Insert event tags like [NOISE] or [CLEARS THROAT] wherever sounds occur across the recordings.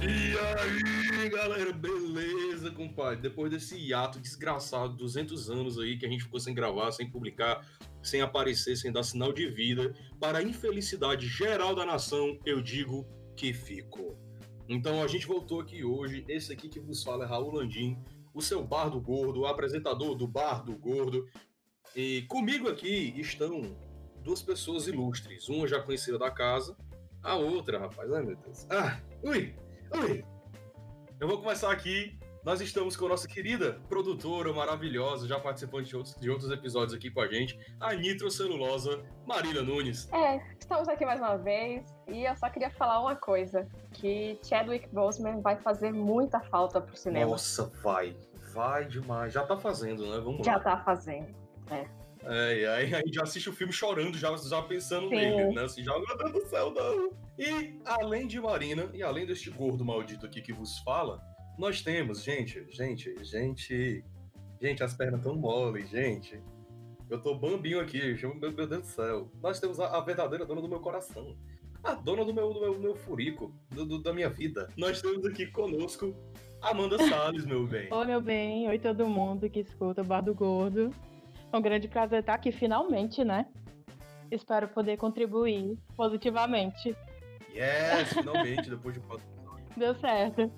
E aí, galera, beleza, compadre? Depois desse hiato desgraçado, 200 anos aí que a gente ficou sem gravar, sem publicar, sem aparecer, sem dar sinal de vida, para a infelicidade geral da nação, eu digo que fico. Então a gente voltou aqui hoje. Esse aqui que vos fala é Raul Landim, o seu bar do gordo, o apresentador do bar do gordo. E comigo aqui estão duas pessoas ilustres. Uma já conhecida da casa, a outra, rapaz, ai meu Deus. Ah, ui, ui. Eu vou começar aqui. Nós estamos com a nossa querida produtora maravilhosa, já participando de outros, de outros episódios aqui com a gente, a nitrocelulosa Marília Nunes. É, estamos aqui mais uma vez e eu só queria falar uma coisa: que Chadwick Boseman vai fazer muita falta pro cinema. Nossa, vai, vai demais. Já tá fazendo, né? Vamos Já lá. tá fazendo. É, e aí a gente já assiste o filme chorando, já, já pensando Sim. nele, né? Assim, já, meu Deus do céu, não. E além de Marina, e além deste gordo maldito aqui que vos fala, nós temos, gente, gente, gente. Gente, as pernas tão mole, gente. Eu tô bambinho aqui, meu, meu Deus do céu. Nós temos a, a verdadeira dona do meu coração. A dona do meu, do meu, do meu furico, do- do- da minha vida. Nós temos aqui conosco Amanda Salles, meu bem. Oi, meu bem. Oi, todo mundo que escuta o Bar do Gordo. É um grande prazer estar aqui finalmente, né? Espero poder contribuir positivamente. Yes, finalmente, depois de quatro Deu certo.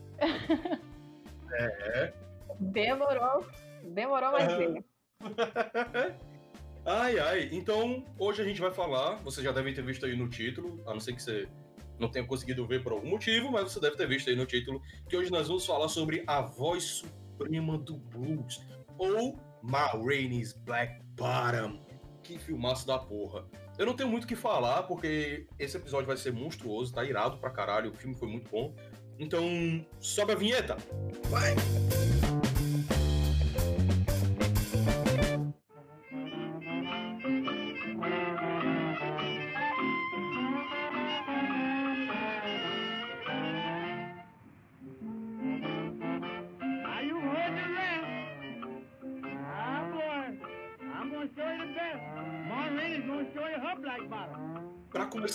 Demorou, demorou, mas Aham. veio. ai, ai. Então, hoje a gente vai falar. Você já deve ter visto aí no título, a não ser que você não tenha conseguido ver por algum motivo, mas você deve ter visto aí no título que hoje nós vamos falar sobre a voz suprema do blues, ou Ma Rainey's Black Bottom. Que filmaço da porra. Eu não tenho muito o que falar, porque esse episódio vai ser monstruoso, tá irado pra caralho, o filme foi muito bom. Então, sobe a vinheta. Vai!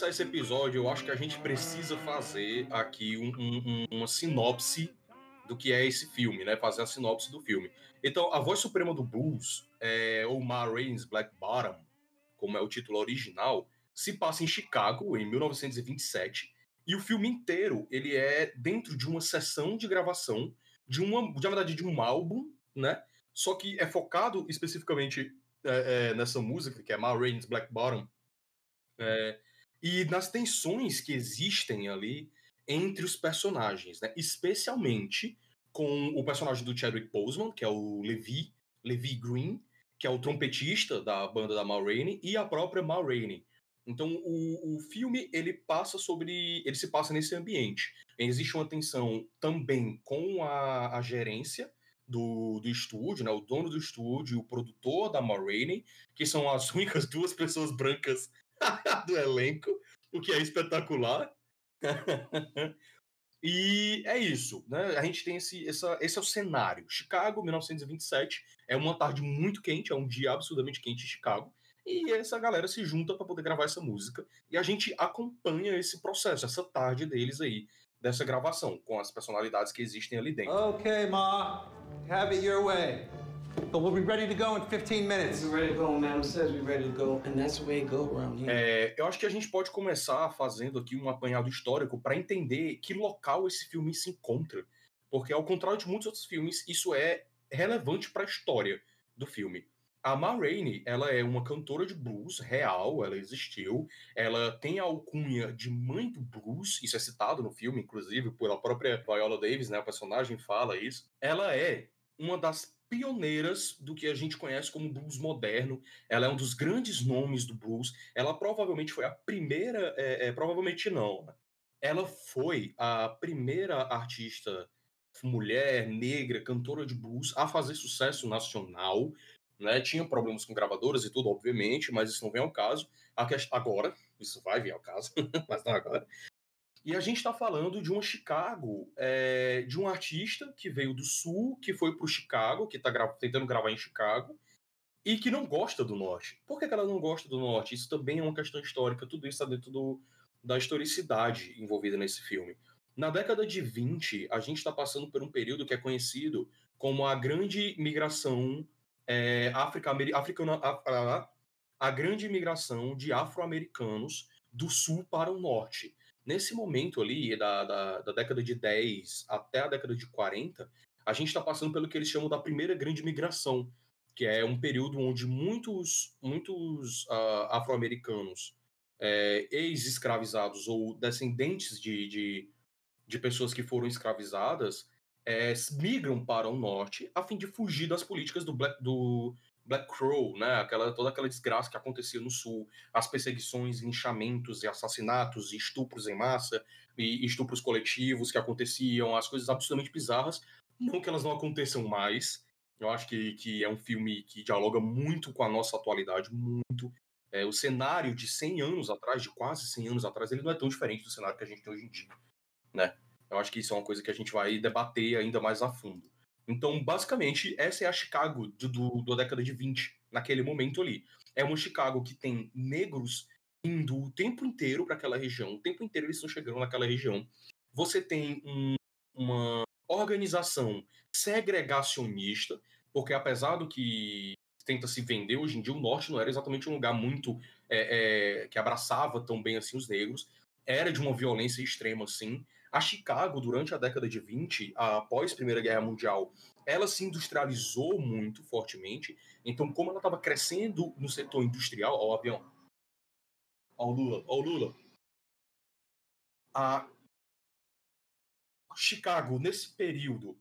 Começar esse episódio, eu acho que a gente precisa fazer aqui um- um- um- uma sinopse do que é esse filme, né? Fazer a sinopse do filme. Então, a voz suprema do blues, é, ou Ma Rainey's Black Bottom, como é o título original, se passa em Chicago em 1927 e o filme inteiro ele é dentro de uma sessão de gravação de uma, de, na verdade, de um álbum, né? Só que é focado especificamente é, é, nessa música que é Ma Rainey's Black Bottom. É, e nas tensões que existem ali entre os personagens, né? Especialmente com o personagem do Chadwick Boseman, que é o Levi, Levi Green, que é o trompetista da banda da Ma Rainey, e a própria Ma Rainey. Então o, o filme ele passa sobre, ele se passa nesse ambiente. Existe uma tensão também com a, a gerência do, do estúdio, né? O dono do estúdio, o produtor da Ma Rainey, que são as [LAUGHS] únicas duas pessoas brancas [LAUGHS] do elenco, o que é espetacular. [LAUGHS] e é isso, né? A gente tem esse, essa, esse é o cenário. Chicago, 1927, é uma tarde muito quente, é um dia absurdamente quente em Chicago. E essa galera se junta para poder gravar essa música. E a gente acompanha esse processo, essa tarde deles aí, dessa gravação, com as personalidades que existem ali dentro. Okay, Ma. Have it your way. But we'll be ready to go in 15 minutes. We're ready to go, says we're ready to go, and that's the way it go around here. É, eu acho que a gente pode começar fazendo aqui um apanhado histórico para entender que local esse filme se encontra. Porque, ao contrário de muitos outros filmes, isso é relevante para a história do filme. A Ma Rainey, ela é uma cantora de blues real, ela existiu, ela tem a alcunha de mãe do blues, isso é citado no filme, inclusive, pela própria Viola Davis, né, a personagem fala isso. Ela é uma das pioneiras do que a gente conhece como blues moderno, ela é um dos grandes nomes do blues, ela provavelmente foi a primeira, é, é, provavelmente não, né? ela foi a primeira artista mulher, negra, cantora de blues a fazer sucesso nacional, né? Tinha problemas com gravadoras e tudo, obviamente, mas isso não vem ao caso. A quest- Agora, isso vai vir ao caso, [LAUGHS] mas não agora. E a gente está falando de uma Chicago, é, de um artista que veio do sul, que foi para o Chicago, que está tentando gravar em Chicago, e que não gosta do norte. Por que, que ela não gosta do norte? Isso também é uma questão histórica, tudo isso está dentro do, da historicidade envolvida nesse filme. Na década de 20, a gente está passando por um período que é conhecido como a grande migração é, africana, a, a grande migração de afro-americanos do sul para o norte. Nesse momento ali, da, da, da, década de 10 até a década de 40, a gente está passando pelo que eles chamam da primeira grande migração, que é um período onde muitos, muitos uh, afro-americanos é, ex-escravizados ou descendentes de, de, de, pessoas que foram escravizadas é, migram para o norte a fim de fugir das políticas do Black, do Black Crow, né? Aquela, toda aquela desgraça que acontecia no sul, as perseguições, linchamentos e assassinatos, e estupros em massa e estupros coletivos que aconteciam, as coisas absolutamente bizarras. Não que elas não aconteçam mais. Eu acho que, que é um filme que dialoga muito com a nossa atualidade, muito. É, o cenário de 100 anos atrás, de quase 100 anos atrás, ele não é tão diferente do cenário que a gente tem hoje em dia, né? Eu acho que isso é uma coisa que a gente vai debater ainda mais a fundo. Então, basicamente, essa é a Chicago do, da década de 20, naquele momento ali. É uma Chicago que tem negros indo o tempo inteiro para aquela região, o tempo inteiro eles estão chegando naquela região. Você tem um, uma organização segregacionista, porque apesar do que tenta se vender hoje em dia, o norte não era exatamente um lugar muito é, é, que abraçava tão bem assim os negros, era de uma violência extrema, assim. A Chicago, durante a década de 20, após a Primeira Guerra Mundial, ela se industrializou muito fortemente. Então, como ela estava crescendo no setor industrial, ó, o avião, ó o Lula, ó o Lula, a Chicago, nesse período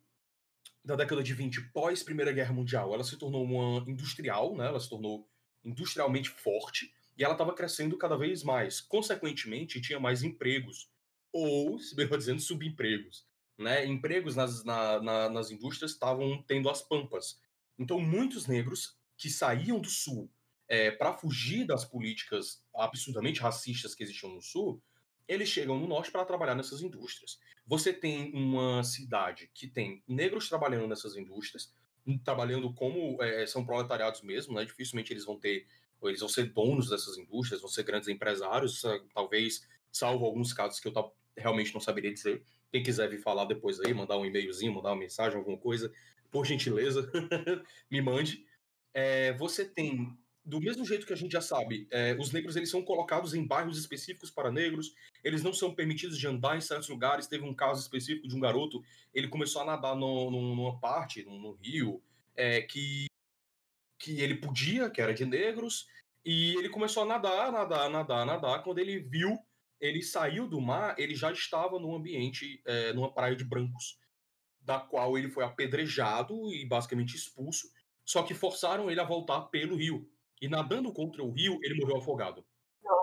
da década de 20, pós Primeira Guerra Mundial, ela se tornou uma industrial, né? Ela se tornou industrialmente forte e ela estava crescendo cada vez mais. Consequentemente, tinha mais empregos ou, se melhor dizendo, subempregos. Né? Empregos nas, na, na, nas indústrias estavam tendo as pampas. Então, muitos negros que saíam do Sul é, para fugir das políticas absurdamente racistas que existiam no Sul, eles chegam no Norte para trabalhar nessas indústrias. Você tem uma cidade que tem negros trabalhando nessas indústrias, trabalhando como é, são proletariados mesmo, né? dificilmente eles vão ter, eles vão ser donos dessas indústrias, vão ser grandes empresários, talvez salvo alguns casos que eu realmente não saberia dizer. Quem quiser vir falar depois aí, mandar um e-mailzinho, mandar uma mensagem, alguma coisa, por gentileza, [LAUGHS] me mande. É, você tem, do mesmo jeito que a gente já sabe, é, os negros eles são colocados em bairros específicos para negros, eles não são permitidos de andar em certos lugares. Teve um caso específico de um garoto, ele começou a nadar no, no, numa parte, no, no rio, é, que, que ele podia, que era de negros, e ele começou a nadar, nadar, nadar, nadar. Quando ele viu ele saiu do mar, ele já estava num ambiente, é, numa praia de brancos, da qual ele foi apedrejado e basicamente expulso, só que forçaram ele a voltar pelo rio. E nadando contra o rio, ele morreu afogado.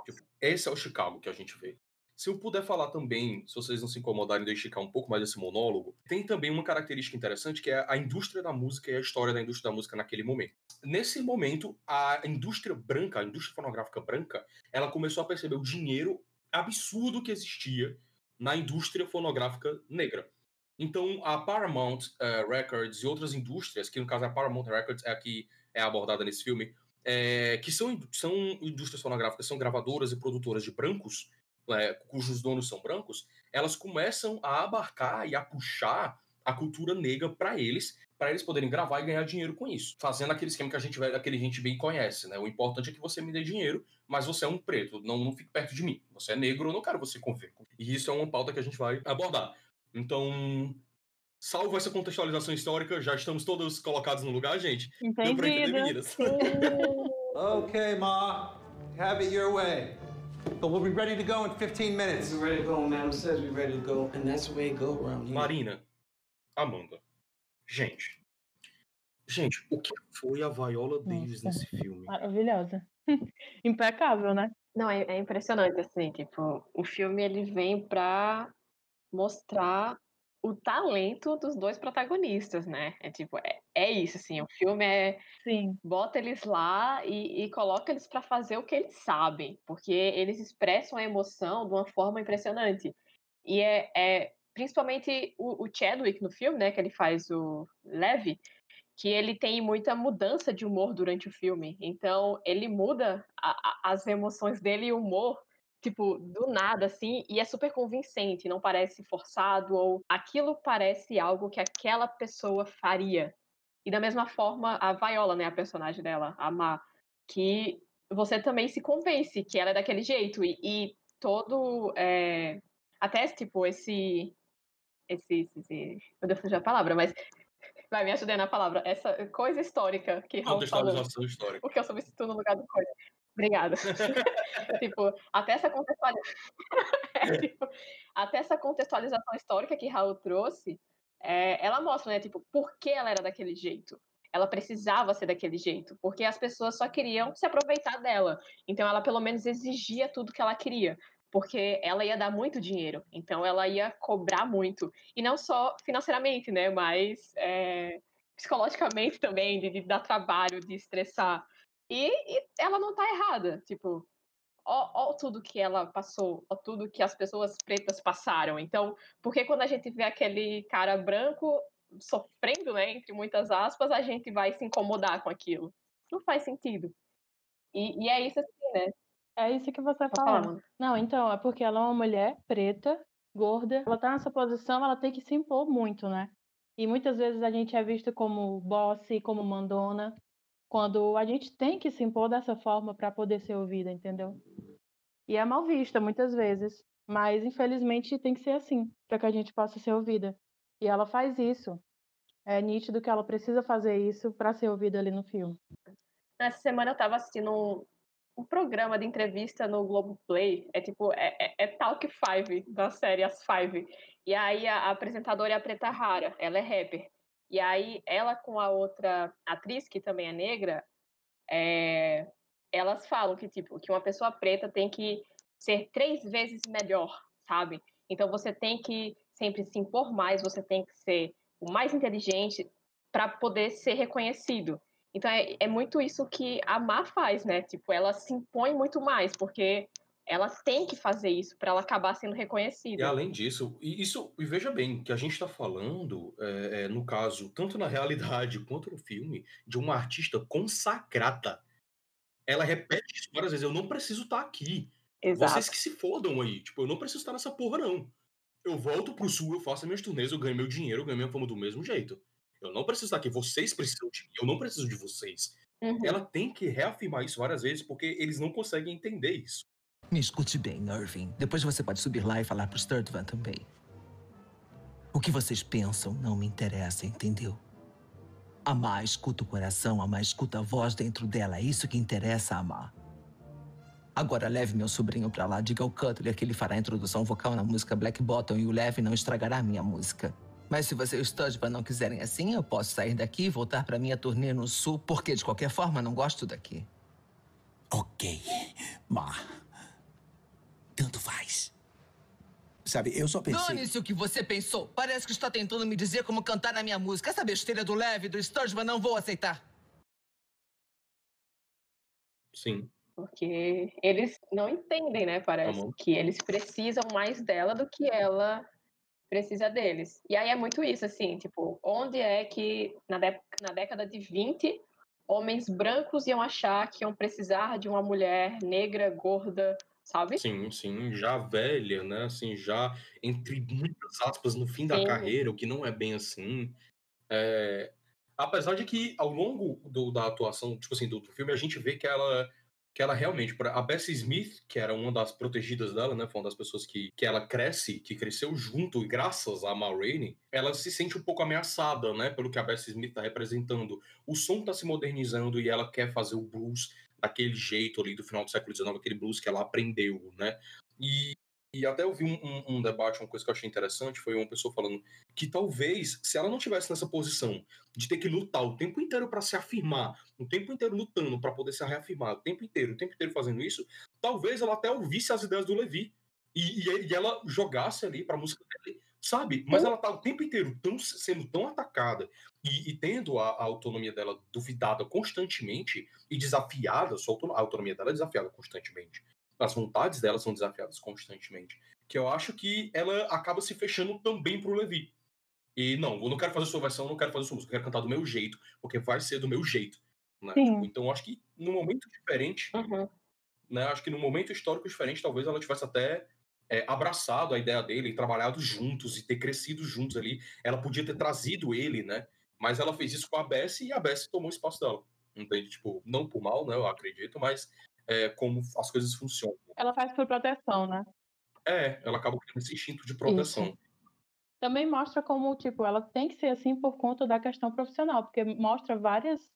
Tipo, esse é o Chicago que a gente vê. Se eu puder falar também, se vocês não se incomodarem de esticar um pouco mais esse monólogo, tem também uma característica interessante que é a indústria da música e a história da indústria da música naquele momento. Nesse momento, a indústria branca, a indústria fonográfica branca, ela começou a perceber o dinheiro absurdo que existia na indústria fonográfica negra. Então, a Paramount uh, Records e outras indústrias, que no caso a Paramount Records é a que é abordada nesse filme, é, que são, são indústrias fonográficas, são gravadoras e produtoras de brancos, é, cujos donos são brancos, elas começam a abarcar e a puxar a cultura negra para eles para eles poderem gravar e ganhar dinheiro com isso. Fazendo aquele esquema que a gente, aquele gente bem conhece, né? O importante é que você me dê dinheiro, mas você é um preto, não, não fique perto de mim. Você é negro, eu não quero você conviver. E isso é uma pauta que a gente vai abordar. Então, salvo essa contextualização histórica, já estamos todos colocados no lugar, gente. Entendido. Deu pra entender, meninas? [LAUGHS] okay, Ma. Have it your way. But we'll be ready to go in 15 minutes. We're ready to go, man. says we're ready to go, and that's the way it go around here. Marina, Amanda, Gente. Gente, o que foi a Viola Davis Nossa, nesse filme? Maravilhosa. [LAUGHS] Impecável, né? Não, é, é, impressionante, assim, tipo, o filme ele vem pra mostrar o talento dos dois protagonistas, né? É tipo, é, é isso, assim, o filme é. Sim. Bota eles lá e, e coloca eles para fazer o que eles sabem, porque eles expressam a emoção de uma forma impressionante. E é, é principalmente o, o, Chadwick no filme, né, que ele faz o Levi, que ele tem muita mudança de humor durante o filme. Então, ele muda a, a, as emoções dele e o humor, tipo, do nada, assim, e é super convincente, não parece forçado, ou aquilo parece algo que aquela pessoa faria. E da mesma forma, a Viola, né, a personagem dela, a Ma, que você também se convence que ela é daquele jeito, e, e todo. É, até, tipo, esse. Esse, esse, Meu Deus, a palavra, mas vai me ajudar na palavra. Essa coisa histórica que Raul falou. histórica. Porque eu substituo no lugar do coisa. Obrigada. [LAUGHS] tipo, até essa contextualização. [LAUGHS] é, tipo, até essa contextualização histórica que Raul trouxe, é, ela mostra, né, tipo, por que ela era daquele jeito. Ela precisava ser daquele jeito, porque as pessoas só queriam se aproveitar dela. Então ela pelo menos exigia tudo que ela queria porque ela ia dar muito dinheiro, então ela ia cobrar muito. E não só financeiramente, né, mas é, psicologicamente também, de, de, dar trabalho, de estressar. E, e ela não tá errada, tipo, ó, ó, tudo que ela passou, ó tudo que as pessoas pretas passaram. Então, porque quando a gente vê aquele cara branco sofrendo, né, entre muitas aspas, a gente vai se incomodar com aquilo. Não faz sentido. E, e é isso assim, né? É isso que você falou. Não, então, é porque ela é uma mulher preta, gorda. Ela tá nessa posição, ela tem que se impor muito, né? E muitas vezes a gente é visto como boss, como mandona, quando a gente tem que se impor dessa forma para poder ser ouvida, entendeu? E é mal vista muitas vezes, mas infelizmente tem que ser assim, para que a gente possa ser ouvida. E ela faz isso. É nítido que ela precisa fazer isso para ser ouvida ali no filme. Nessa semana eu estava assistindo um, programa de entrevista no Globoplay. É tipo, é, é, é Talk Five, da série As Five. E aí a, a apresentadora é a Preta Rara, ela é rapper. E aí ela com a outra atriz, que também é negra, é, elas falam que, tipo, que uma pessoa preta tem que ser três vezes melhor, sabe? Então você tem que sempre se impor mais, você tem que ser o mais inteligente para poder ser reconhecido. Então é, é muito isso que a Má faz, né? Tipo, ela se impõe muito mais, porque ela tem que fazer isso para ela acabar sendo reconhecida. E além disso, e isso, e veja bem, que a gente está falando, é, é, no caso, tanto na realidade [LAUGHS] quanto no filme, de uma artista consagrada. Ela repete isso várias vezes, eu não preciso estar tá aqui. Exato. Vocês que se fodam aí, tipo, eu não preciso estar nessa porra, não. Eu volto pro sul, eu faço minhas turnês, eu ganho meu dinheiro, eu ganho minha fama do mesmo jeito. Eu não preciso estar aqui, vocês precisam de mim, eu não preciso de vocês. Uhum. Ela tem que reafirmar isso várias vezes, porque eles não conseguem entender isso. Me escute bem, Irving. Depois você pode subir lá e falar pro Sturtvan também. O que vocês pensam não me interessa, entendeu? Amar escuta o coração, amar escuta a voz dentro dela. É isso que interessa amar. Agora leve meu sobrinho pra lá, diga ao Cutler que ele fará a introdução vocal na música Black Bottom e o leve não estragará minha música. Mas se você e o Studman não quiserem assim, eu posso sair daqui e voltar para minha turnê no sul, porque de qualquer forma não gosto daqui. Ok, Ma. Tanto faz. Sabe, eu só pensei. Dane-se o que você pensou. Parece que está tentando me dizer como cantar na minha música. Essa besteira do Leve do Sturgeon não vou aceitar. Sim. Porque eles não entendem, né? Parece que eles precisam mais dela do que ela precisa deles. E aí é muito isso, assim, tipo, onde é que na, na década de 20 homens brancos iam achar que iam precisar de uma mulher negra, gorda, sabe? Sim, sim, já velha, né? Assim, já entre muitas aspas no fim da sim. carreira, o que não é bem assim. É... Apesar de que ao longo do, da atuação, tipo assim, do, do filme, a gente vê que ela que ela realmente, a Bessie Smith, que era uma das protegidas dela, né, foi uma das pessoas que, que ela cresce, que cresceu junto e graças a Ma Rainey, ela se sente um pouco ameaçada, né, pelo que a Bessie Smith está representando. O som está se modernizando e ela quer fazer o blues daquele jeito ali do final do século XIX, aquele blues que ela aprendeu, né, e e até eu vi um, um, um, debate, uma coisa que eu achei interessante, foi uma pessoa falando que talvez, se ela não tivesse nessa posição de ter que lutar o tempo inteiro para se afirmar, o tempo inteiro lutando para poder se reafirmar, o tempo inteiro, o tempo inteiro fazendo isso, talvez ela até ouvisse as ideias do Levi e, e, e ela jogasse ali para música dele, sabe? Mas ela tá o tempo inteiro tão, sendo tão atacada e, e tendo a, a, autonomia dela duvidada constantemente e desafiada, a autonomia dela é desafiada constantemente as vontades dela são desafiadas constantemente. Que eu acho que ela acaba se fechando também pro Levi. E não, eu não quero fazer sua versão, eu não quero fazer sua música, eu quero cantar do meu jeito, porque vai ser do meu jeito. Né? Tipo, então, acho que num momento diferente, uhum. né? Acho que num momento histórico diferente, talvez ela tivesse até é, abraçado a ideia dele, trabalhado juntos e ter crescido juntos ali. Ela podia ter trazido ele, né? Mas ela fez isso com a Bessie e a Bessie tomou o espaço dela. Entende? Tipo, não por mal, né? Eu acredito, mas é, como as coisas funcionam. Ela faz por proteção, né? É, ela acaba com esse instinto de proteção. Isso. Também mostra como, tipo, ela tem que ser assim por conta da questão profissional, porque mostra várias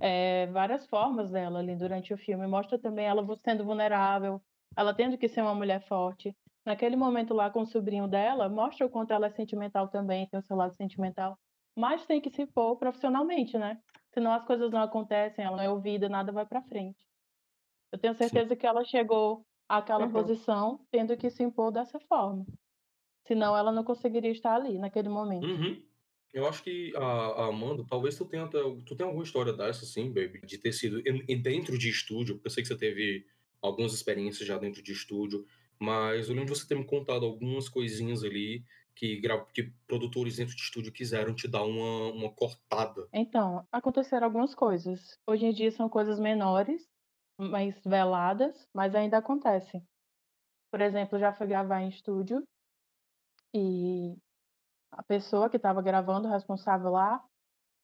é, várias formas dela ali durante o filme. Mostra também ela sendo vulnerável, ela tendo que ser uma mulher forte. Naquele momento lá com o sobrinho dela, mostra o quanto ela é sentimental também, tem o seu lado sentimental. Mas tem que se pôr profissionalmente, né? Senão as coisas não acontecem, ela não é ouvida, nada vai para frente. Eu tenho certeza Sim. que ela chegou àquela uhum. posição tendo que se impor dessa forma. Senão ela não conseguiria estar ali naquele momento. Uhum. Eu acho que a, a Amanda, talvez tu tenha, tu tenha alguma história dessa, assim, baby, de ter sido em, dentro de estúdio, porque eu sei que você teve algumas experiências já dentro de estúdio, mas eu lembro de você ter me contado algumas coisinhas ali que, que produtores dentro de estúdio quiseram te dar uma, uma cortada. Então, aconteceram algumas coisas. Hoje em dia são coisas menores, mais veladas, mas ainda acontecem. Por exemplo, já fui gravar em estúdio e a pessoa que estava gravando, o responsável lá,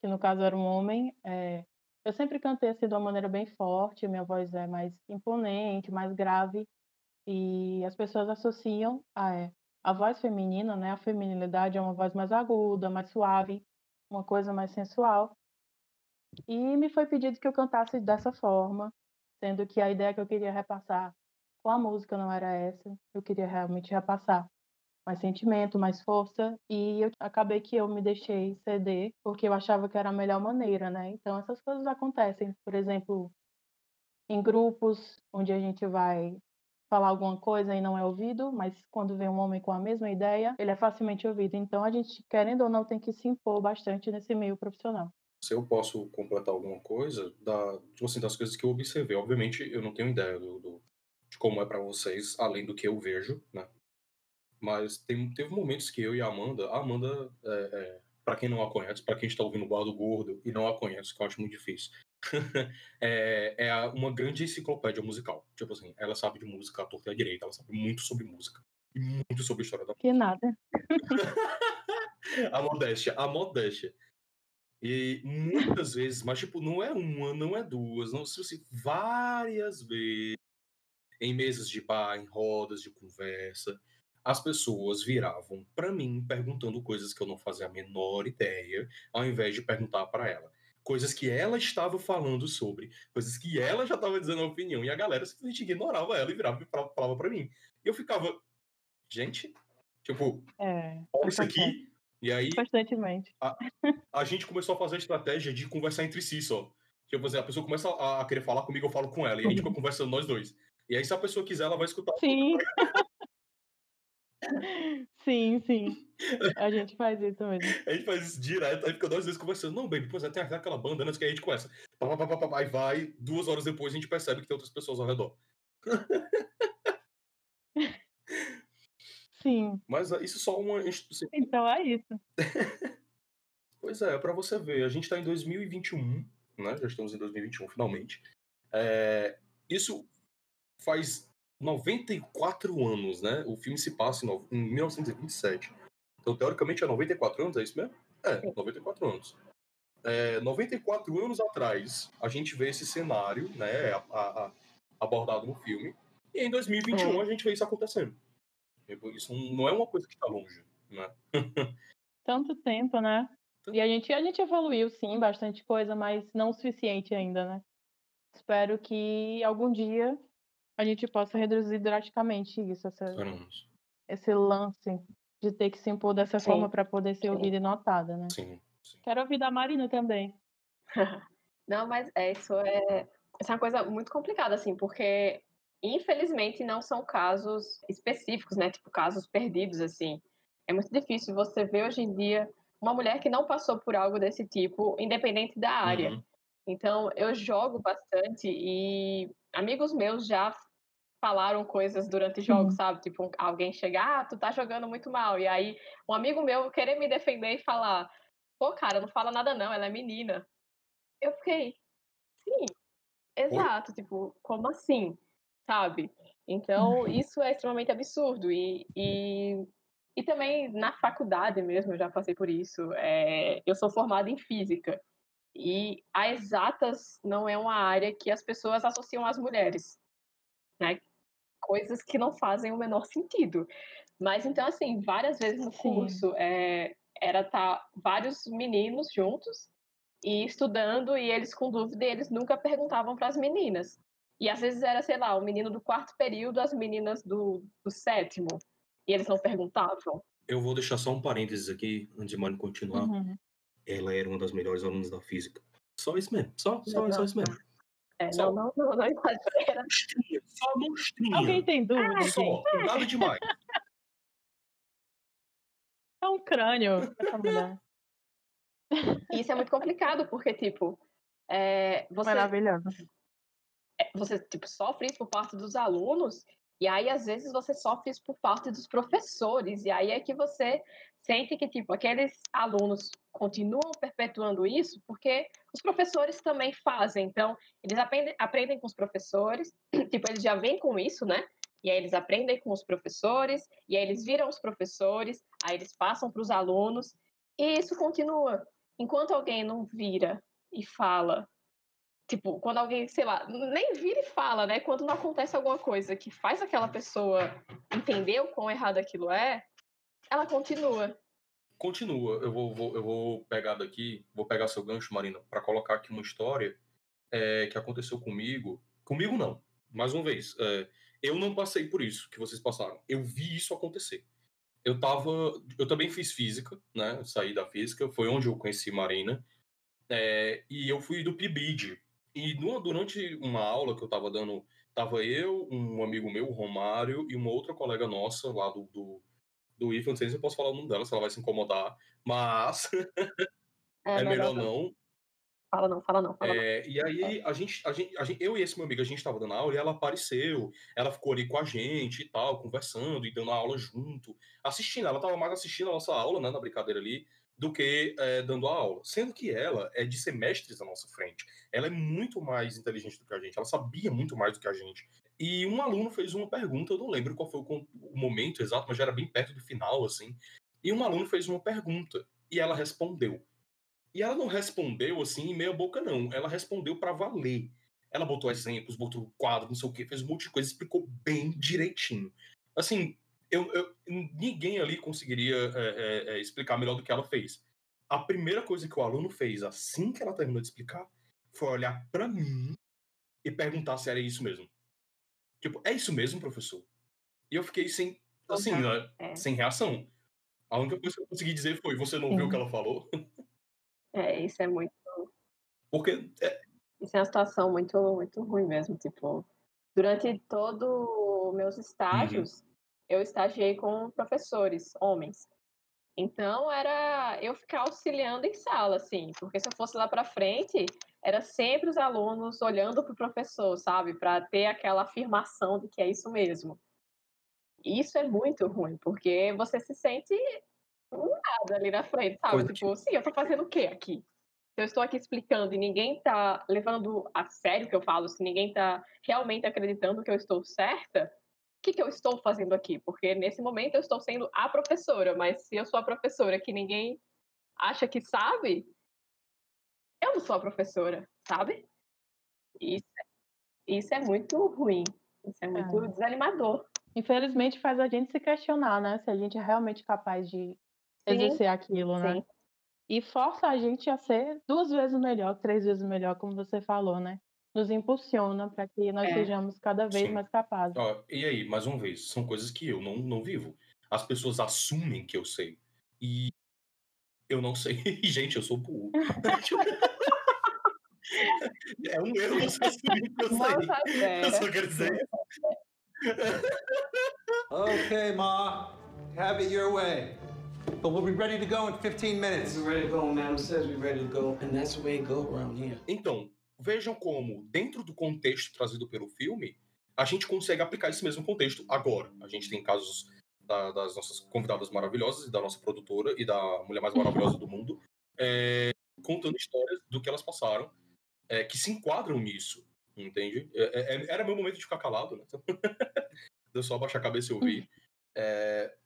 que no caso era um homem, é, eu sempre cantei assim de uma maneira bem forte, minha voz é mais imponente, mais grave, e as pessoas associam a, é, a voz feminina, né? A feminilidade é uma voz mais aguda, mais suave, uma coisa mais sensual. E me foi pedido que eu cantasse dessa forma, sendo que a ideia que eu queria repassar com a música não era essa, eu queria realmente repassar mais sentimento, mais força, e eu acabei que eu me deixei ceder porque eu achava que era a melhor maneira, né? Então essas coisas acontecem, por exemplo, em grupos onde a gente vai falar alguma coisa e não é ouvido, mas quando vem um homem com a mesma ideia, ele é facilmente ouvido. Então a gente, querendo ou não, tem que se impor bastante nesse meio profissional. Se eu posso completar alguma coisa, da, tipo assim, das coisas que eu observei, obviamente eu não tenho ideia do, do de como é para vocês, além do que eu vejo, né? Mas tem, teve momentos que eu e a Amanda, a Amanda, é, é, para quem não a conhece, para quem está ouvindo o Bar do Gordo e não a conhece, que eu acho muito difícil, [LAUGHS] é, é, uma grande enciclopédia musical. Tipo assim, ela sabe de música à torta e à direita, ela sabe muito sobre música. E muito sobre a história da Que nada. [LAUGHS] a modéstia, a modéstia. E muitas vezes, mas tipo, não é uma, não é duas, não se assim, várias vezes, em mesas de bar, em rodas de conversa, as pessoas viravam para mim perguntando coisas que eu não fazia a menor ideia, ao invés de perguntar para ela. Coisas que ela estava falando sobre, coisas que ela já estava dizendo a opinião, e a galera simplesmente ignorava ela e virava e falava para mim. E eu ficava, gente, tipo, é, olha isso aqui. E aí, constantemente. A, a gente começou a fazer a estratégia de conversar entre si só. Tipo assim, a pessoa começa a, a querer falar comigo, eu falo com ela, e a gente fica conversando nós dois. E aí, se a pessoa quiser, ela vai escutar. Sim. [LAUGHS] Sim, sim. A gente faz isso mesmo. A gente faz isso direto, aí fica duas vezes conversando. Não, baby, depois tem aquela banda antes que a gente começa. Aí vai, duas horas depois a gente percebe que tem outras pessoas ao redor. Sim. Mas ah, isso é só uma instituição. Então é isso. [LAUGHS] pois é, para você ver, a gente está em 2021, né? Já estamos em 2021, finalmente. É, isso faz 94 anos, né? O filme se passa em, em 1927. Então, teoricamente, é 94 anos, é isso mesmo? É, 94 anos. É, 94 anos atrás, a gente vê esse cenário, né, a, a, abordado no filme, e em 2021 é. a gente vê isso acontecendo. Tipo, isso não é uma coisa que está longe, né? Tanto tempo, né? E a gente, a gente evoluiu, sim, bastante coisa, mas não o suficiente ainda, né? Espero que algum dia a gente possa reduzir drasticamente isso, essa, esse lance de ter que se impor dessa sim. forma para poder ser ouvida e notada, né? Sim, sim. Quero ouvir da Marina também. [LAUGHS] não, mas é, isso é, isso é uma coisa muito complicada, assim, porque infelizmente não são casos específicos, né? Tipo, casos perdidos, assim. É muito difícil você ver hoje em dia uma mulher que não passou por algo desse tipo, independente da área. Uhum. Então, eu jogo bastante e amigos meus já falaram coisas durante jogos, uhum. sabe? Tipo, alguém chegar, ah, tu tá jogando muito mal. E aí, um amigo meu querer me defender e falar, pô, cara, não fala nada não, ela é menina. Eu fiquei, sim, exato, Oi? tipo, como assim? Sabe? Então, uhum. isso é extremamente absurdo. E, e, e também na faculdade mesmo, eu já passei por isso. É, eu sou formada em física. E a exatas não é uma área que as pessoas associam às mulheres. Né? Coisas que não fazem o menor sentido. Mas então, assim, várias vezes no curso é, era estar tá vários meninos juntos e estudando, e eles com dúvida, e eles nunca perguntavam para as meninas. E às vezes era, sei lá, o menino do quarto período, as meninas do, do sétimo. E eles não perguntavam. Eu vou deixar só um parênteses aqui, antes de Mari continuar. Uhum. Ela era uma das melhores alunas da física. Só isso mesmo. Só, só, não, só isso mesmo. É, só. Não, não, não, não exagera. Só monstrinha. Alguém tem dúvida? Ah, só, nada demais. É um crânio essa mulher. Isso é muito complicado, porque, tipo, é, você. Maravilhoso. É, você, tipo, sofre isso por parte dos alunos, e aí, às vezes, você sofre isso por parte dos professores, e aí é que você sente que, tipo, aqueles alunos continuam perpetuando isso porque os professores também fazem. Então, eles aprendem, aprendem com os professores, [CLEARS THROAT] tipo, eles já vêm com isso, né? E aí eles aprendem com os professores, e aí eles viram os professores, aí eles passam para os alunos, e isso continua. Enquanto alguém não vira e fala, tipo, quando alguém, sei lá, nem vira e fala, né? Quando não acontece alguma coisa que faz aquela pessoa entender o quão errado aquilo é, ela continua. Continua. Eu vou, vou eu vou pegar daqui, vou pegar seu gancho, Marina, para colocar aqui uma história é, que aconteceu comigo. Comigo não. Mais uma vez, é, eu não passei por isso que vocês passaram. Eu vi isso acontecer eu tava. Eu também fiz física, né? Saí da física, foi onde eu conheci Marina. É, e eu fui do PIBID. E numa, durante uma aula que eu tava dando, tava eu, um amigo meu, o Romário, e uma outra colega nossa lá do, do, do IFA. Não sei se eu posso falar o nome dela, se ela vai se incomodar, mas [LAUGHS] é, é melhor não. Fala não, fala não. Fala é, não. E aí, a gente, a, gente, a gente, eu e esse meu amigo, a gente estava dando aula e ela apareceu. Ela ficou ali com a gente e tal, conversando e dando aula junto, assistindo. Ela estava mais assistindo a nossa aula, né, na brincadeira ali, do que é, dando a aula. Sendo que ela é de semestres à nossa frente. Ela é muito mais inteligente do que a gente. Ela sabia muito mais do que a gente. E um aluno fez uma pergunta, eu não lembro qual foi o, o momento exato, mas já era bem perto do final, assim. E um aluno fez uma pergunta e ela respondeu. E ela não respondeu assim, meia boca, não. Ela respondeu para valer. Ela botou exemplos, botou quadro, não sei o quê, fez um monte de coisa, explicou bem direitinho. Assim, eu, eu ninguém ali conseguiria é, é, é, explicar melhor do que ela fez. A primeira coisa que o aluno fez assim que ela terminou de explicar foi olhar para mim e perguntar se era isso mesmo. Tipo, é isso mesmo, professor? E eu fiquei sem, assim, né, é. sem reação. A única coisa que eu consegui dizer foi: você não viu o que ela falou? É, isso é muito. Porque. É... Isso é uma situação muito, muito ruim mesmo. Tipo, durante todos meus estágios, uhum. Eu estagiei com professores, homens. Então era eu ficar auxiliando em sala, assim, porque se eu fosse lá para frente, era sempre os alunos olhando para o professor, sabe, para ter aquela afirmação de que é isso mesmo. Isso é muito ruim, porque você se sente nada ali na frente, sabe? Coisa tipo, sim, eu tô fazendo o quê aqui? Se eu estou aqui explicando e ninguém tá levando a sério o que eu falo, se ninguém tá realmente acreditando que eu estou certa, que, que eu estou fazendo aqui? Porque nesse momento eu estou sendo a professora, mas se eu sou a professora que ninguém acha que sabe, eu não sou a professora, sabe? Isso, isso é muito ruim. Isso é muito é. desanimador. Infelizmente faz a gente se questionar, né? Se a gente é realmente capaz de exercer aquilo, né? Sim. E força a gente a ser duas vezes melhor, três vezes melhor, como você falou, né? Nos impulsiona para que nós é. sejamos cada vez Sim. mais capazes. Ó, e aí, mais uma vez, são coisas que eu não, não vivo. As pessoas assumem que eu sei. E eu não sei. [LAUGHS] E, gente, eu sou burro. [LAUGHS] é um erro você assumir que eu sei. Eu só quero dizer okay, Ma. Have it your way. But we'll be ready to go in 15 minutes. We're ready to go, ma'am says we're ready to go, and that's the way it go around here. Então, vejam como, dentro do contexto trazido pelo filme, a gente consegue aplicar esse mesmo contexto agora. A gente tem casos da, das nossas convidadas maravilhosas, e da nossa produtora e da mulher mais maravilhosa do mundo, é, contando histórias do que elas passaram, é, que se enquadram nisso, entende? É, é, era meu momento de ficar calado, né? [LAUGHS] Deu só abaixar a cabeça e ouvir.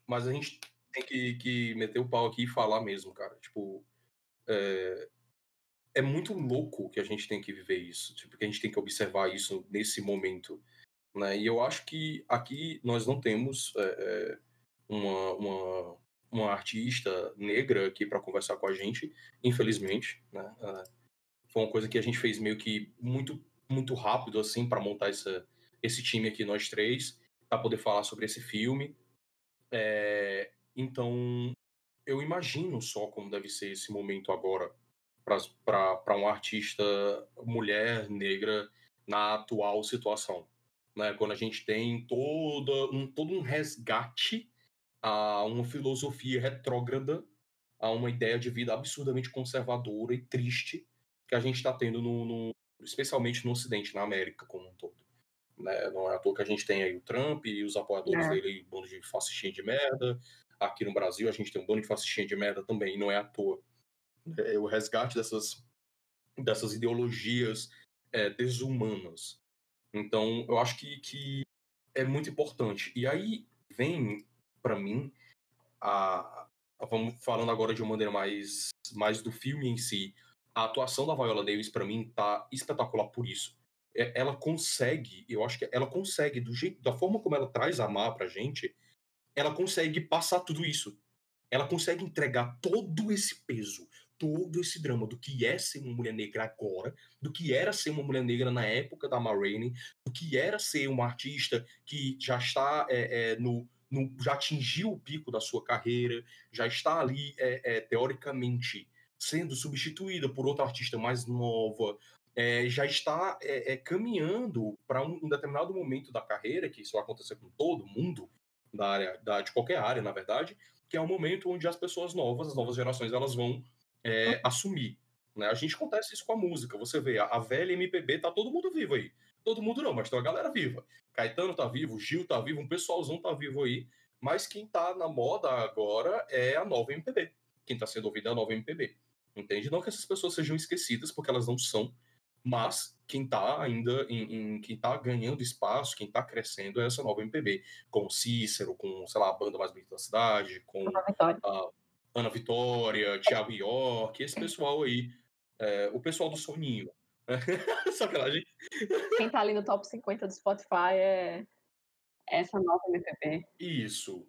mas a gente tem que, que meter o pau aqui e falar mesmo, cara. Tipo, é, é muito louco que a gente tem que viver isso, tipo, que a gente tem que observar isso nesse momento, né? E eu acho que aqui nós não temos é, uma, uma, uma artista negra aqui para conversar com a gente, infelizmente, né? foi uma coisa que a gente fez meio que muito muito rápido assim para montar essa, esse time aqui nós três para poder falar sobre esse filme. É, então eu imagino só como deve ser esse momento agora para um artista mulher negra na atual situação, né? Quando a gente tem toda um todo um resgate a uma filosofia retrógrada, a uma ideia de vida absurdamente conservadora e triste que a gente está tendo no, no, especialmente no Ocidente, na América como um todo. Né? Não é à toa que a gente tem aí o Trump e os apoiadores é. dele, bando de fascistinha de merda. Aqui no Brasil a gente tem um bando de fascistinha de merda também, não é à toa é, o resgate dessas, dessas ideologias é, desumanas. Então, eu acho que, que é muito importante. E aí vem, para mim, a, a, vamos falando agora de uma maneira mais, mais do filme em si. A atuação da Viola Davis, para mim, tá espetacular por isso. É, ela consegue, eu acho que ela consegue, do jeito, da forma como ela traz a Mar pra gente, ela consegue passar tudo isso. Ela consegue entregar todo esse peso, todo esse drama do que é ser uma mulher negra agora, do que era ser uma mulher negra na época da Ma Rainey, do que era ser uma artista que já está é, é, no, no, já atingiu o pico da sua carreira, já está ali é, é teoricamente sendo substituída por outra artista mais nova, é, já está é, caminhando para um, um, determinado momento da carreira, que isso vai acontecer com todo mundo da área, da, de qualquer área, na verdade, que é um momento onde as pessoas novas, as novas gerações, elas vão é, assumir. Né? A gente acontece isso com a música. Você vê, a, a, velha MPB tá todo mundo vivo aí. Todo mundo não, mas tem uma galera viva. Caetano tá vivo, Gil tá vivo, um pessoalzão tá vivo aí. Mas quem tá na moda agora é a nova MPB. Quem tá sendo ouvido é a nova MPB. Entende? Não que essas pessoas sejam esquecidas, porque elas não são. Mas quem tá ainda em, em quem tá ganhando espaço, quem tá crescendo é essa nova MPB. Com Cícero, com, sei lá, a banda mais bonita da cidade, com a, Ana Vitória, Thiago York, esse pessoal aí. É, o pessoal do Soninho. [LAUGHS] Sacanagem. [LAUGHS] Quem tá ali no top 50 do Spotify é essa nova MPB. Isso.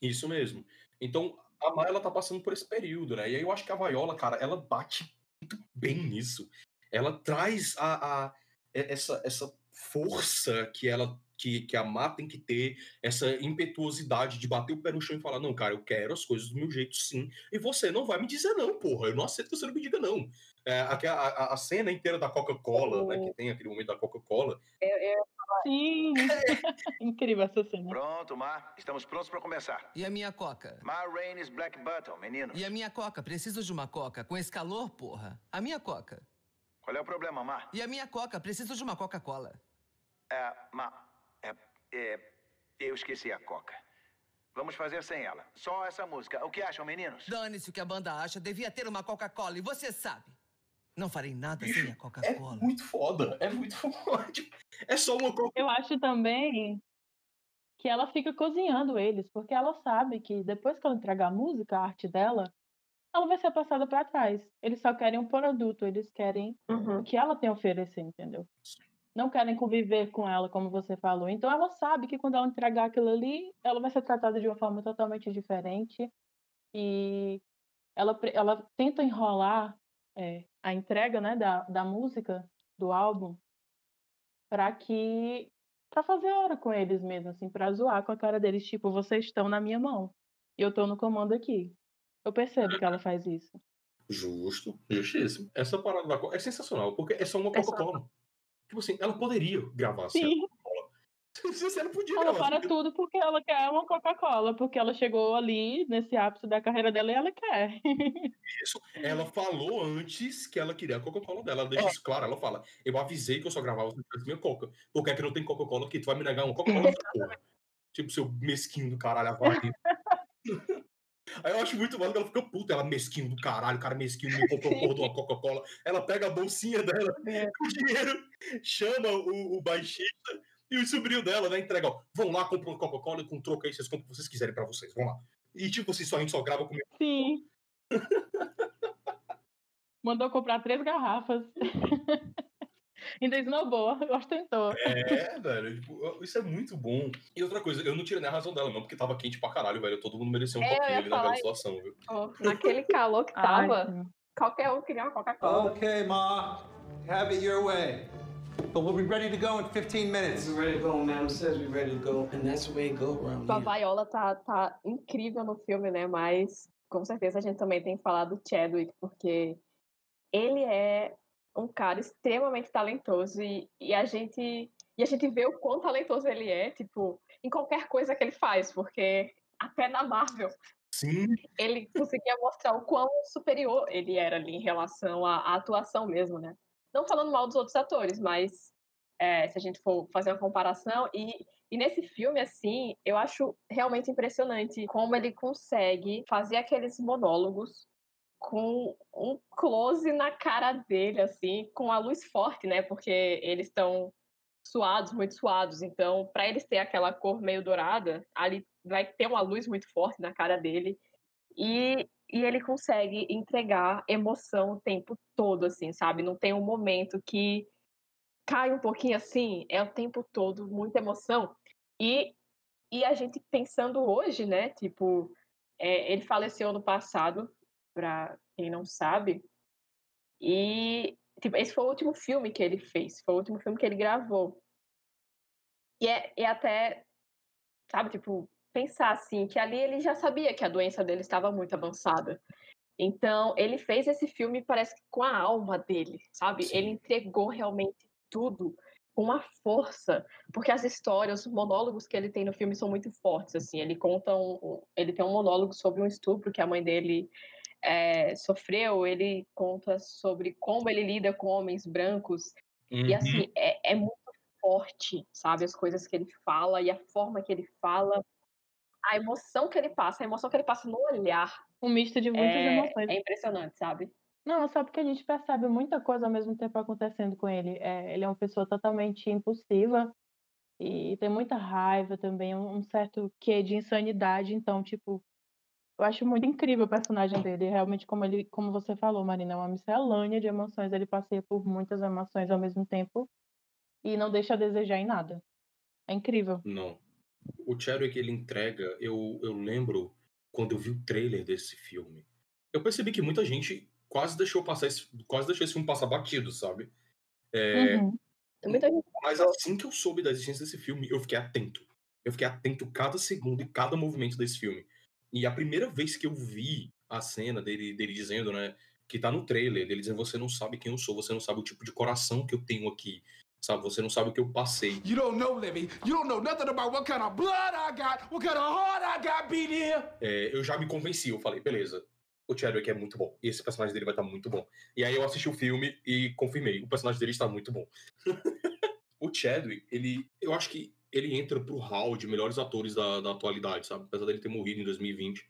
Isso mesmo. Então, a Maia, ela tá passando por esse período, né? E aí eu acho que a Viola, cara, ela bate muito bem nisso. Ela traz a, a essa, essa força que ela que, que a Má tem que ter essa impetuosidade de bater o pé no chão e falar: não, cara, eu quero as coisas do meu jeito sim. E você não vai me dizer não, porra. Eu não aceito que você não me diga não. É, a, a, a cena inteira da Coca-Cola, né? Que tem aquele momento da Coca-Cola. É, é... Sim, [LAUGHS] incrível essa cena. Pronto, Mar, estamos prontos para começar. E a minha Coca? Mar Rainey's Black Button, menino. E a minha Coca? Preciso de uma Coca. Com esse calor, porra. A minha Coca. Qual é o problema, Mar? E a minha Coca? Preciso de uma Coca-Cola. É, Mar, é, é, eu esqueci a Coca. Vamos fazer sem ela. Só essa música. O que acham, meninos? Dane-se o que a banda acha. Devia ter uma Coca-Cola e você sabe. Não farei nada Bicho, sem a Coca-Cola. É muito foda. É muito [LAUGHS] foda. É só uma Coca. Eu acho também que ela fica cozinhando eles, porque ela sabe que depois que ela entregar a música, a arte dela, ela vai ser passada para trás. Eles só querem um produto, eles querem uhum. o que ela tem a oferecer, entendeu? Não querem conviver com ela, como você falou. Então ela sabe que quando ela entregar aquilo ali, ela vai ser tratada de uma forma totalmente diferente. E ela, ela tenta enrolar é, a entrega né, da, da música, do álbum, para que. para fazer hora com eles mesmo, assim, para zoar com a cara deles, tipo, vocês estão na minha mão. E eu tô no comando aqui. Eu percebo que ela faz isso. Justo, justíssimo. Essa parada da é sensacional, porque é só uma Coca-Cola. Tipo assim, ela poderia gravar assim, Você não podia Ela para tudo porque ela quer uma Coca-Cola, porque ela chegou ali nesse ápice da carreira dela e ela quer. Isso. Ela falou antes que ela queria a Coca-Cola dela. Ela deixa isso claro. Ela fala: Eu avisei que eu só gravava se tivesse minha Coca. Porque é que não tem Coca-Cola aqui? Tu vai me negar uma Coca-Cola? [LAUGHS] tipo, seu mesquinho do caralho. Aí eu acho muito mal que ela fica puta, ela mesquinho do caralho, o cara mesquinho me comprou [LAUGHS] porra de uma Coca-Cola. Ela pega a bolsinha dela, [LAUGHS] o dinheiro, chama o, o baixista e o sobrinho dela, né? Entrega, ó, vão lá, compram uma Coca-Cola e com troco aí vocês compram o que vocês quiserem pra vocês, vão lá. E tipo assim, só a gente só grava comigo. Sim. [LAUGHS] Mandou comprar três garrafas. Ainda esnobou, [LAUGHS] ostentou. É, velho, tipo, isso é muito bom. E outra coisa, eu não tirei nem a razão dela, não, porque tava quente pra caralho, velho. Todo mundo merecia um É, ia ali naquela situação, viu? Naquele calor que [LAUGHS] Ai, tava, sim. qualquer um queria uma Coca-Cola. Okay, Ma. Have it your way. But we'll be ready to go in 15 minutes. We're ready to go, ma'am says we're ready to go, and that's the way it go around a. Viola tá, tá incrível no filme, né? Mas com certeza a gente também tem que falar do Chadwick, porque ele é um cara extremamente talentoso e, e a gente e a gente vê o quão talentoso ele é, tipo, em qualquer coisa que ele faz, porque até na Marvel Sim. ele conseguia mostrar o quão superior ele era ali em relação à, à atuação mesmo, né? Não falando mal dos outros atores, mas é, se a gente for fazer uma comparação, e, e nesse filme, assim, eu acho realmente impressionante como ele consegue fazer aqueles monólogos com um close na cara dele, assim, com a luz forte, né? Porque eles estão suados, muito suados. Então, para eles ter aquela cor meio dourada, ali vai ter uma luz muito forte na cara dele. E, e ele consegue entregar emoção o tempo todo, assim, sabe? Não tem um momento que cai um pouquinho assim, é o tempo todo muita emoção. E, e a gente pensando hoje, né? Tipo, é, ele faleceu no passado, para quem não sabe. E tipo, esse foi o último filme que ele fez, foi o último filme que ele gravou. E é, é até, sabe, tipo, pensar assim, que ali ele já sabia que a doença dele estava muito avançada. Então, ele fez esse filme, parece que com a alma dele, sabe? Sim. Ele entregou realmente tudo com uma força, porque as histórias, os monólogos que ele tem no filme são muito fortes, assim. Ele conta um, um- ele tem um monólogo sobre um estupro que a mãe dele é, sofreu, ele conta sobre como ele lida com homens brancos, e Uhum. assim, é, é muito forte, sabe? As coisas que ele fala e a forma que ele fala, a emoção que ele passa, a emoção que ele passa no olhar Um misto de muitas é, emoções. é impressionante, sabe? Não, só porque a gente percebe muita coisa ao mesmo tempo acontecendo com ele. É, ele é uma pessoa totalmente impulsiva e tem muita raiva também, um um certo quê de insanidade. Então, tipo, eu acho muito incrível o personagem dele. Realmente, como ele, como você falou, Marina, é uma miscelânea de emoções. Ele passeia por muitas emoções ao mesmo tempo e não deixa a desejar em nada. É incrível. Não. O Chadwick, ele entrega. Eu, eu lembro quando eu vi o trailer desse filme. Eu percebi que muita gente quase deixou passar esse, quase deixou esse filme passar batido, sabe? É, Uhum. Muita gente Mas assim que eu soube da existência desse filme, eu fiquei atento. Eu fiquei atento cada segundo e cada movimento desse filme. E a primeira vez que eu vi a cena dele, dele dizendo, né, que tá no trailer, dele dizendo: Você não sabe quem eu sou, você não sabe o tipo de coração que eu tenho aqui, sabe? Você não sabe o que eu passei. You don't know, Livy. You don't know nothing about what kind of blood I got, what kind of heart I got beat here. É, eu já me convenci, eu falei: Beleza, o Chadwick é muito bom, e esse personagem dele vai estar muito bom. E aí eu assisti o filme e confirmei: o personagem dele está muito bom. [LAUGHS] o Chadwick, ele, eu acho que ele entra pro hall de melhores atores da, da atualidade, sabe? Apesar dele ter morrido em 2020.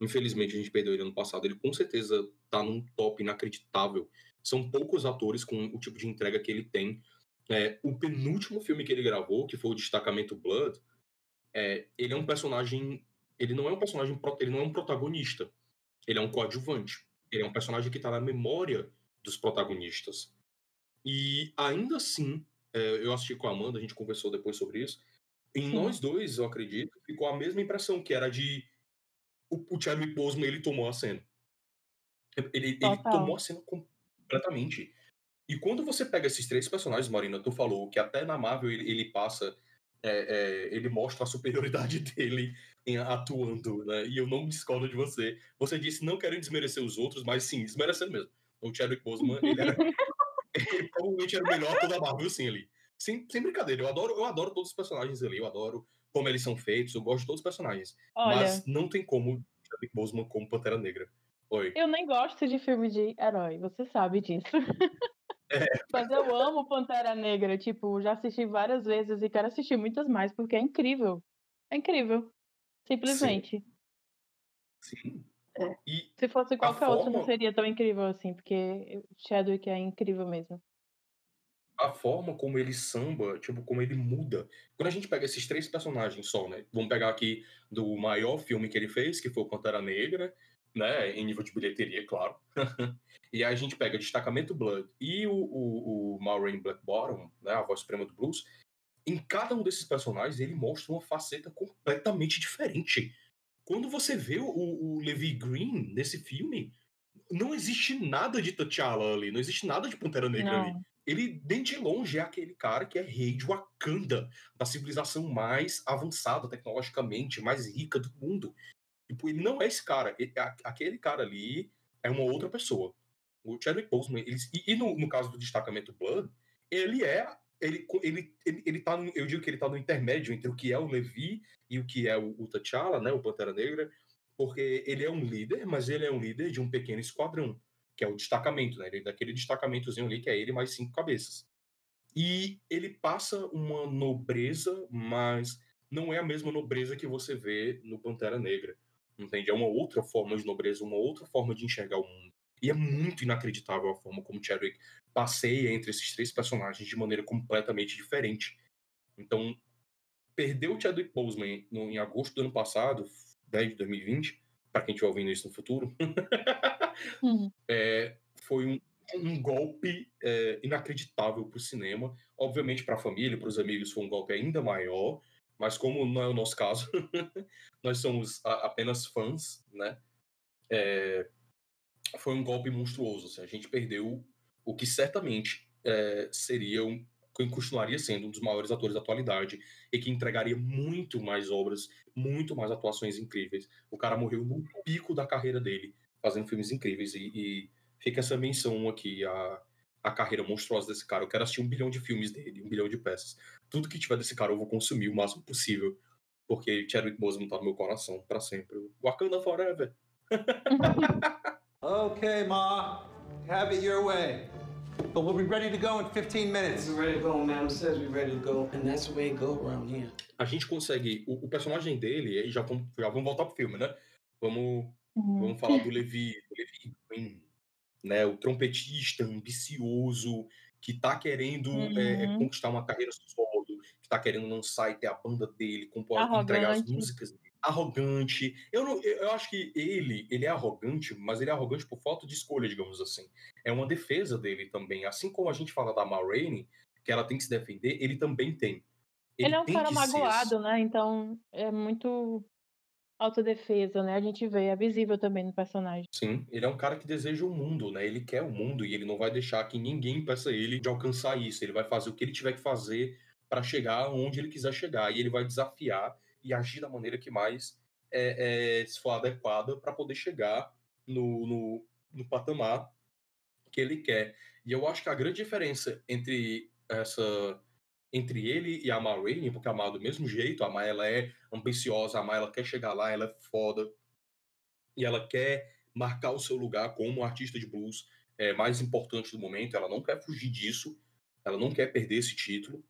Infelizmente, a gente perdeu ele ano passado. Ele com certeza tá num top inacreditável. São poucos atores com o tipo de entrega que ele tem. É, o penúltimo filme que ele gravou, que foi o Destacamento Blood, é, ele é um personagem. Ele não é um personagem. Ele não é um protagonista. Ele é um coadjuvante. Ele é um personagem que tá na memória dos protagonistas. E ainda assim, eu assisti com a Amanda, a gente conversou depois sobre isso. Em Sim. nós dois, eu acredito, ficou a mesma impressão, que era de o, o Chadwick Boseman, ele tomou a cena. Ele, ele tomou a cena completamente. E quando você pega esses três personagens, Marina, tu falou que até na Marvel ele, ele passa, é, é, ele mostra a superioridade [LAUGHS] dele em atuando, né? E eu não discordo de você. Você disse não querendo desmerecer os outros, mas sim, desmerecendo mesmo. O Chadwick Boseman, ele era [LAUGHS] ele provavelmente era o melhor ator da Marvel, sim, ali. sem, sem brincadeira, eu adoro, eu adoro todos os personagens ali, eu adoro como eles são feitos, eu gosto de todos os personagens. Olha. Mas não tem como Chadwick Boseman como Pantera Negra. Oi. Eu nem gosto de filme de herói, você sabe disso. [LAUGHS] É. Mas eu amo Pantera Negra, tipo, já assisti várias vezes e quero assistir muitas mais, porque é incrível. É incrível. Simplesmente. Sim. E Se fosse qualquer outro, não seria tão incrível assim, porque Chadwick é incrível mesmo. a forma como ele samba, tipo, como ele muda. Quando a gente pega esses três personagens só, né? Vamos pegar aqui do maior filme que ele fez, que foi o Pantera Negra, né? Em nível de bilheteria, claro. [LAUGHS] e aí a gente pega Destacamento Blood e o, o, o Maureen Black Bottom, né? A voz suprema do blues. Em cada um desses personagens, ele mostra uma faceta completamente diferente. Quando você vê o, o Levi Green nesse filme, não existe nada de T'Challa ali, não existe nada de Pantera Negra ali. Não. Ele, bem de longe, é aquele cara que é rei de Wakanda, da civilização mais avançada tecnologicamente, mais rica do mundo. Tipo, ele não é esse cara. Ele- aquele cara ali é uma outra pessoa. O Chadwick Boseman, ele, e, e no, no caso do destacamento Blood, ele é. Ele, ele, ele, ele tá no, eu digo que ele tá no intermédio entre o que é o Levi e o que é o, o T'Challa, né, o Pantera Negra, porque ele é um líder, mas ele é um líder de um pequeno esquadrão, que é o destacamento, né? Ele é daquele destacamentozinho ali que é ele mais cinco cabeças. E ele passa uma nobreza, mas não é a mesma nobreza que você vê no Pantera Negra. Entende? É uma outra forma de nobreza, uma outra forma de enxergar o mundo. E é muito inacreditável a forma como Chadwick passeia entre esses três personagens de maneira completamente diferente. Então, perder o Chadwick Boseman no, em agosto do ano passado, 10 de 2020, para quem estiver ouvindo isso no futuro, [LAUGHS] é, foi um, um golpe é, inacreditável para o cinema. Obviamente, para a família, para os amigos, foi um golpe ainda maior. Mas como não é o nosso caso, [LAUGHS] nós somos a- apenas fãs, né? É, foi um golpe monstruoso. assim, a gente perdeu o que certamente é, seria um, quem continuaria sendo um dos maiores atores da atualidade e que entregaria muito mais obras, muito mais atuações incríveis. O cara morreu no pico da carreira dele, fazendo filmes incríveis e, e fica essa menção aqui a a carreira monstruosa desse cara. Eu quero assistir um bilhão de filmes dele, um bilhão de peças. Tudo que tiver desse cara eu vou consumir o máximo possível, porque Chadwick Boseman tá no meu coração para sempre. Wakanda Forever. [LAUGHS] Okay, Ma. Have it your way. But we'll be ready to go in 15 minutes. We're ready to go, Madam says we're ready to go, and that's the way it go around here. A gente consegue. O, o personagem dele, aí já vamos, já vamos voltar pro filme, né? Vamos, vamos falar do Levi, do Levi Green, né? O trompetista ambicioso que tá querendo é, é, Uhum. conquistar uma carreira solo, que tá querendo lançar e ter a banda dele, compor, entregar as músicas dele. Arrogante. Eu, não, eu acho que ele, ele é arrogante, mas ele é arrogante por falta de escolha, digamos assim. É uma defesa dele também. Assim como a gente fala da Ma Rainey, que ela tem que se defender, ele também tem. Ele, é um cara que ser magoado, né? Então é muito autodefesa, né? A gente vê, é visível também no personagem. Sim, ele é um cara que deseja o mundo, né? Ele quer o mundo e ele não vai deixar que ninguém impeça ele de alcançar isso. Ele vai fazer o que ele tiver que fazer para chegar onde ele quiser chegar. E ele vai desafiar e agir da maneira que mais é, é, se for adequada para poder chegar no, no, no patamar que ele quer. E eu acho que a grande diferença entre essa entre ele e a Ma porque a Ma do mesmo jeito, a Ma ela é ambiciosa, a Ma ela quer chegar lá, ela é foda, e ela quer marcar o seu lugar como artista de blues é, mais importante do momento. Ela não quer fugir disso, ela não quer perder esse título.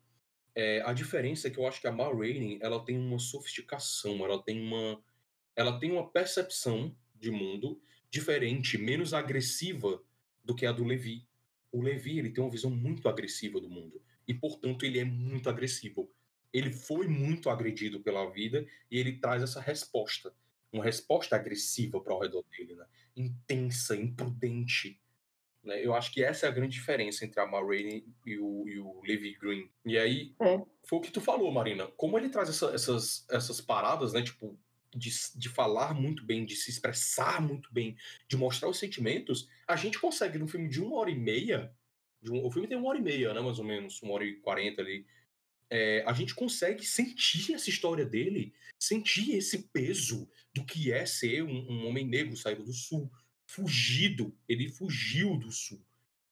É, a diferença é que eu acho que a Ma ela tem uma sofisticação, ela tem uma, ela tem uma percepção de mundo diferente, menos agressiva do que a do Levi. O Levi ele tem uma visão muito agressiva do mundo e, portanto, ele é muito agressivo. Ele foi muito agredido pela vida e ele traz essa resposta uma resposta agressiva para o redor dele, né? intensa, imprudente. Né? Eu acho que essa é a grande diferença entre a Ma Rainey e o, e o Levi Green. E aí, É. foi o que tu falou, Marina. Como ele traz essa- essas, essas paradas, né? Tipo, de, de falar muito bem, de se expressar muito bem, de mostrar os sentimentos, a gente consegue, num filme de uma hora e meia, um- o filme tem uma hora e meia, né? Mais ou menos, uma hora e quarenta ali. É, a gente consegue sentir essa história dele, sentir esse peso do que é ser um, um homem negro saído do sul, fugido. Ele fugiu do sul,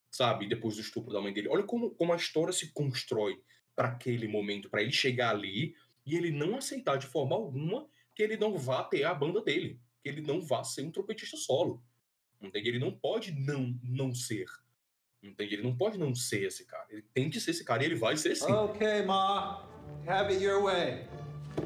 sabe? Depois do estupro da mãe dele. Olha como, como a história se constrói para aquele momento, para ele chegar ali e ele não aceitar de forma alguma que ele não vá ter a banda dele, que ele não vá ser um trompetista solo. Entende? Ele não pode não não ser. Entende? Ele não pode não ser esse cara. Ele tem que ser esse cara e ele vai ser sim. Ma. Have it your way.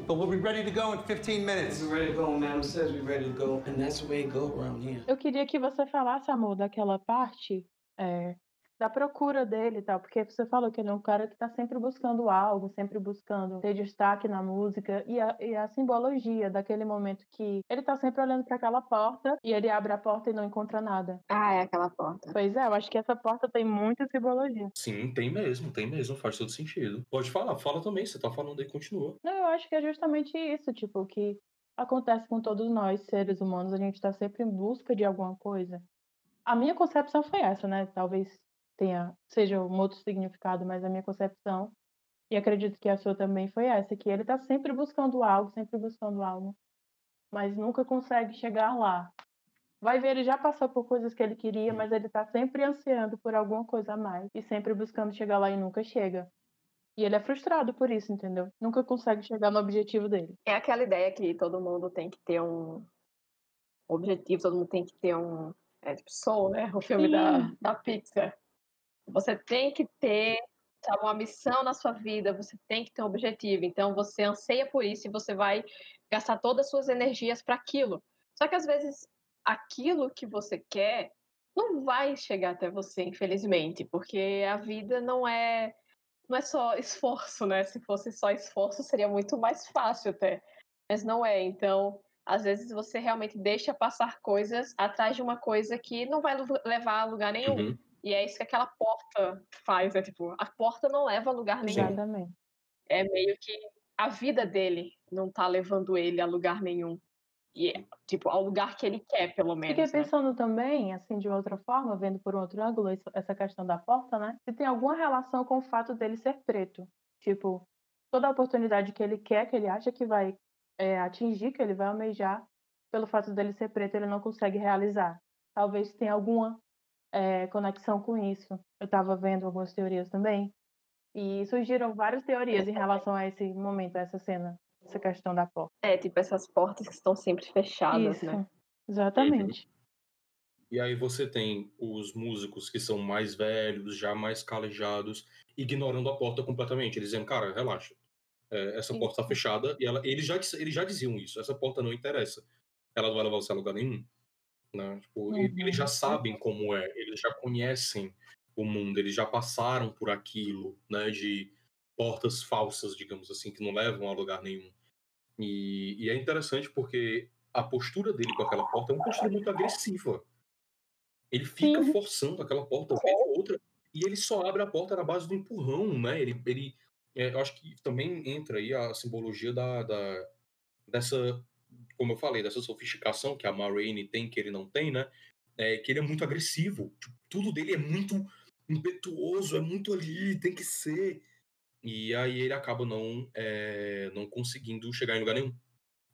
But we'll be ready to go in 15 minutes. We're ready to go, Madam says we're ready to go, and that's the way it go around here. Eu queria que você falasse, amor, daquela parte é, da procura dele e tal, porque você falou que ele é um cara que tá sempre buscando algo, sempre buscando ter destaque na música e a, e a simbologia daquele momento que ele tá sempre olhando para aquela porta e ele abre a porta e não encontra nada. Ah, é aquela porta. Pois é, eu acho que essa porta tem muita simbologia. Sim, tem mesmo, tem mesmo, faz todo sentido. Pode falar, fala também, você tá falando aí, continua. Não, eu acho que é justamente isso, tipo, que acontece com todos nós, seres humanos, a gente tá sempre em busca de alguma coisa. A minha concepção foi essa, né? Talvez tenha seja um outro significado, mas a minha concepção e acredito que a sua também foi essa, que ele está sempre buscando algo, sempre buscando algo, mas nunca consegue chegar lá. Vai ver, ele já passou por coisas que ele queria, mas ele está sempre ansiando por alguma coisa a mais e sempre buscando chegar lá e nunca chega. E ele é frustrado por isso, entendeu? Nunca consegue chegar no objetivo dele. É aquela ideia que todo mundo tem que ter um objetivo, todo mundo tem que ter um. É tipo Soul, né? O filme da, da Pixar. Você tem que ter sabe, uma missão na sua vida, você tem que ter um objetivo. Então você anseia por isso e você vai gastar todas as suas energias para aquilo. Só que às vezes aquilo que você quer não vai chegar até você, infelizmente, porque a vida não é não é só esforço, né? Se fosse só esforço seria muito mais fácil até, mas não é. Então, às vezes você realmente deixa passar coisas atrás de uma coisa que não vai levar a lugar nenhum. Uhum. E é isso que aquela porta faz, é tipo, a porta não leva a lugar nenhum. Exatamente. É meio que a vida dele não tá levando ele a lugar nenhum. E, é, tipo, ao lugar que ele quer, pelo menos. Fiquei né? pensando também, assim, de outra forma, vendo por um outro ângulo essa questão da porta, né? Se tem alguma relação com o fato dele ser preto. Tipo, toda a oportunidade que ele quer, que ele acha que vai é, atingir, que ele vai almejar, pelo fato dele ser preto, ele não consegue realizar. Talvez tenha alguma é, conexão com isso. Eu estava vendo algumas teorias também. E surgiram várias teorias em relação a esse momento, a essa cena, essa questão da porta. É, tipo, essas portas que estão sempre fechadas, Isso, né? exatamente. E aí você tem os músicos que são mais velhos, já mais calejados, ignorando a porta completamente. Eles dizendo, cara, relaxa. É, essa porta tá fechada. E ela, eles, já, eles já diziam isso. Essa porta não interessa. Ela não vai levar você a lugar nenhum. Né? Tipo, e- Eles já Uhum. sabem como é. Eles já conhecem o mundo. Eles já passaram por aquilo, né? De portas falsas, digamos assim, que não levam a lugar nenhum. E, e é interessante porque a postura dele com aquela porta é uma postura muito agressiva. Ele fica forçando aquela porta vez ou outra e ele só abre a porta na base do empurrão, né? Ele, ele é, eu acho que também entra aí a simbologia da, da- dessa, como eu falei, dessa sofisticação que a Marraine tem que ele não tem, né? É, que ele é muito agressivo. Tipo, tudo dele é muito impetuoso, é muito ali, tem que ser. E aí ele acaba não, é, não conseguindo chegar em lugar nenhum,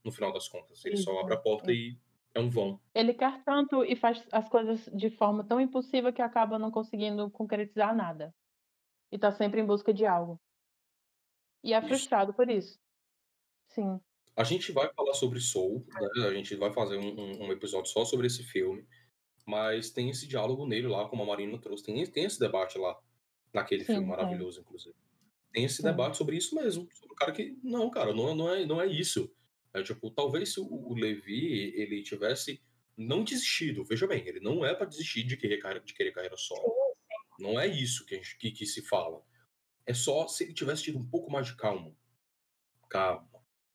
no final das contas. Ele só abre a porta e é um vão. Ele quer tanto e faz as coisas de forma tão impulsiva que acaba não conseguindo concretizar nada. E tá sempre em busca de algo. E é Isso. frustrado por isso. Sim. A gente vai falar sobre Soul, né? A gente vai fazer um, um- episódio só sobre esse filme. Mas tem esse diálogo nele lá, como a Marina trouxe. Tem, tem esse debate lá, naquele Sim, filme tem. maravilhoso, inclusive. Tem esse Sim. debate sobre isso mesmo. Sobre o cara que. Não, cara, não, não, é, não é isso. É tipo, talvez se o, o Levi ele tivesse não desistido. Veja bem, ele não é pra desistir de querer, de querer carreira solo. Não é isso que, gente- que, que se fala. É só se ele tivesse tido um pouco mais de calma. Calma.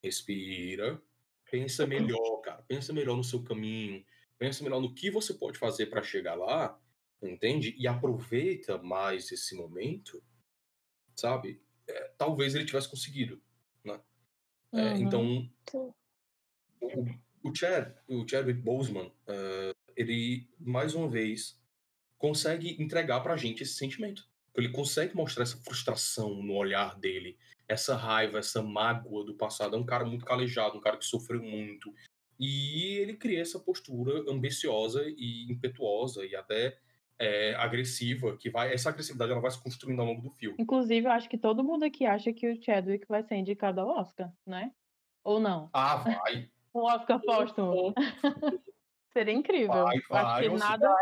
Respira. Pensa melhor, cara. Pensa melhor no seu caminho. Pensa melhor no que você pode fazer para chegar lá. Entende? E aproveita mais esse momento. Sabe? É, talvez ele tivesse conseguido. Né? É, Uhum. então, o, o Chad, o Chadwick Boseman, eh, ele, mais uma vez, consegue entregar pra gente esse sentimento. Ele consegue mostrar essa frustração no olhar dele, essa raiva, essa mágoa do passado. É um cara muito calejado, um cara que sofreu muito. E ele cria essa postura ambiciosa e impetuosa e até é, agressiva, que vai. Essa agressividade ela vai se construindo ao longo do filme. Inclusive, eu acho que todo mundo aqui acha que o Chadwick vai ser indicado ao Oscar, né? Ou não? Ah, vai. o [LAUGHS] Oscar póstumo. [LAUGHS] Seria incrível. Vai, acho vai, que você- nada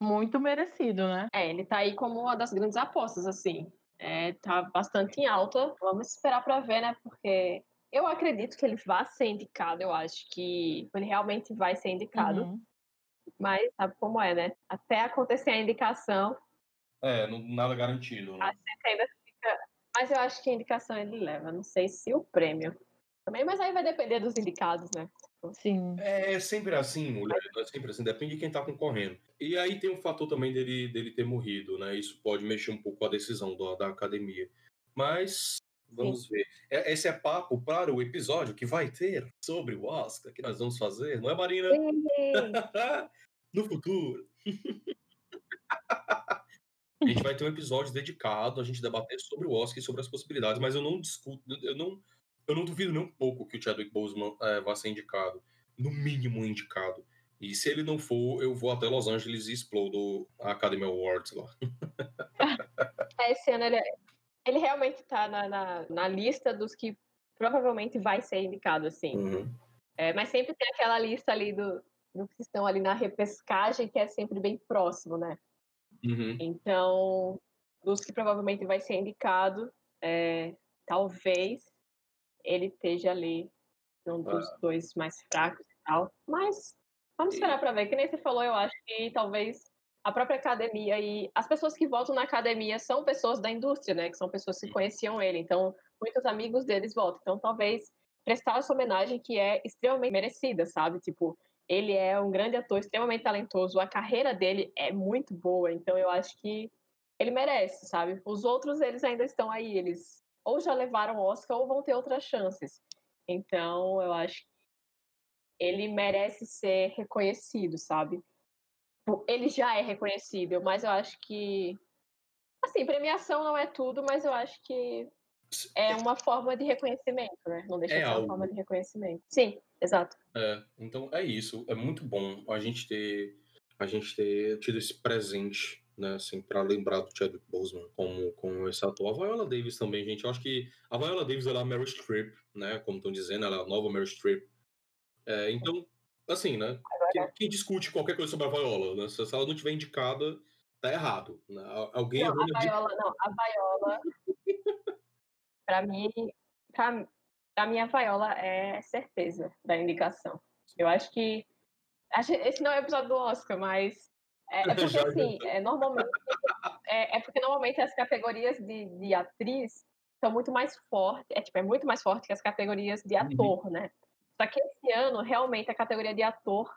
muito merecido, né? É, ele tá aí como uma das grandes apostas, assim. É, tá bastante em alta. Vamos esperar pra ver, né? Porque eu acredito que ele vai ser indicado. Eu acho que ele realmente vai ser indicado. Uhum. Mas sabe como é, né? Até acontecer a indicação, É, não, nada garantido. Né? a gente ainda fica. Mas eu acho que a indicação ele leva. Não sei se o prêmio também, mas aí vai depender dos indicados, né? Sim. É sempre assim, mulher. É sempre assim, depende de quem tá concorrendo. E aí tem o fator também dele, dele ter morrido, né? Isso pode mexer um pouco com a decisão do- da academia. Mas vamos ver. É- Esse é papo para o episódio que vai ter sobre o Oscar que nós vamos fazer, não é, Marina? [LAUGHS] no futuro. [LAUGHS] A gente vai ter um episódio dedicado a gente debater sobre o Oscar e sobre as possibilidades, mas eu não discuto, eu não, eu não duvido nem um pouco que o Chadwick Boseman eh, vá ser indicado, no mínimo indicado. E se ele não for, eu vou até Los Angeles e explodo a Academy Awards lá. É, [LAUGHS] Esse ano ele, ele realmente tá na, na, na lista dos que provavelmente vai ser indicado, assim. Uhum. É, mas sempre tem aquela lista ali do, do que estão ali na repescagem, que é sempre bem próximo, né? Uhum. Então, dos que provavelmente vai ser indicado, é, talvez ele esteja ali um dos Ah. dois mais fracos e tal. Mas vamos esperar para ver. Que nem você falou, eu acho que talvez a própria academia e as pessoas que votam na academia são pessoas da indústria, né? Que são pessoas que conheciam ele. Então, muitos amigos deles votam. Então, talvez prestar essa homenagem que é extremamente merecida, sabe? Tipo, ele é um grande ator, extremamente talentoso. A carreira dele é muito boa. Então, eu acho que ele merece, sabe? Os outros, eles ainda estão aí. Eles ou já levaram o Oscar ou vão ter outras chances. Então, eu acho que ele merece ser reconhecido, sabe? Ele já é reconhecido, mas eu acho que. Assim, premiação não é tudo, mas eu acho que é uma forma de reconhecimento, né? Não deixa É de ser uma algo. forma de reconhecimento. Sim, exato. É, então é isso. É muito bom a gente ter a gente ter tido esse presente, né, assim, para lembrar do Chadwick Boseman como, como esse ator. A Viola Davis também, gente. Eu acho que a Viola Davis ela é a Meryl Streep, né, como estão dizendo, ela é a nova Meryl Streep. É, então, assim, né, quem, quem discute qualquer coisa sobre a Viola, né, se ela não tiver indicada, tá errado. Né? Al- Alguém Não, a. Viola, não, a Viola. [LAUGHS] pra mim, pra, pra mim, a Viola é certeza da indicação. Eu acho que. Esse não é o episódio do Oscar, mas. É, é [LAUGHS] porque, assim, é, normalmente. É, é porque normalmente as categorias de, de atriz são muito mais fortes. É, tipo, é muito mais forte que as categorias de ator, né? Só que esse ano, realmente, a categoria de ator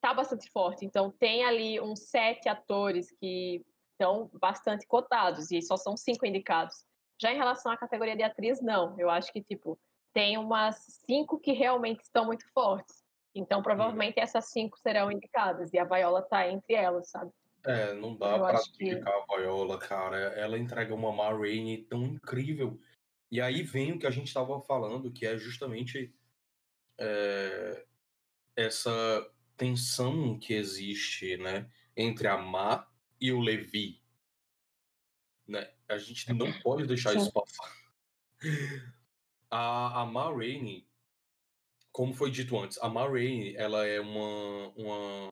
tá bastante forte. Então, tem ali uns sete atores que estão bastante cotados e só são cinco indicados. Já em relação à categoria de atriz, não. Eu acho que, tipo, tem umas cinco que realmente estão muito fortes. Então, provavelmente essas cinco serão indicadas e a Viola tá entre elas, sabe? É, não dá pra acho que- a Viola, cara. Ela entrega uma Ma Rainey tão incrível. E aí vem o que a gente tava falando, que é justamente é, essa tensão que existe, né, entre a Ma e o Levi. Né? A gente não pode deixar isso passar. [LAUGHS] A, a Ma Rainey, como foi dito antes, a Ma ela é uma, uma,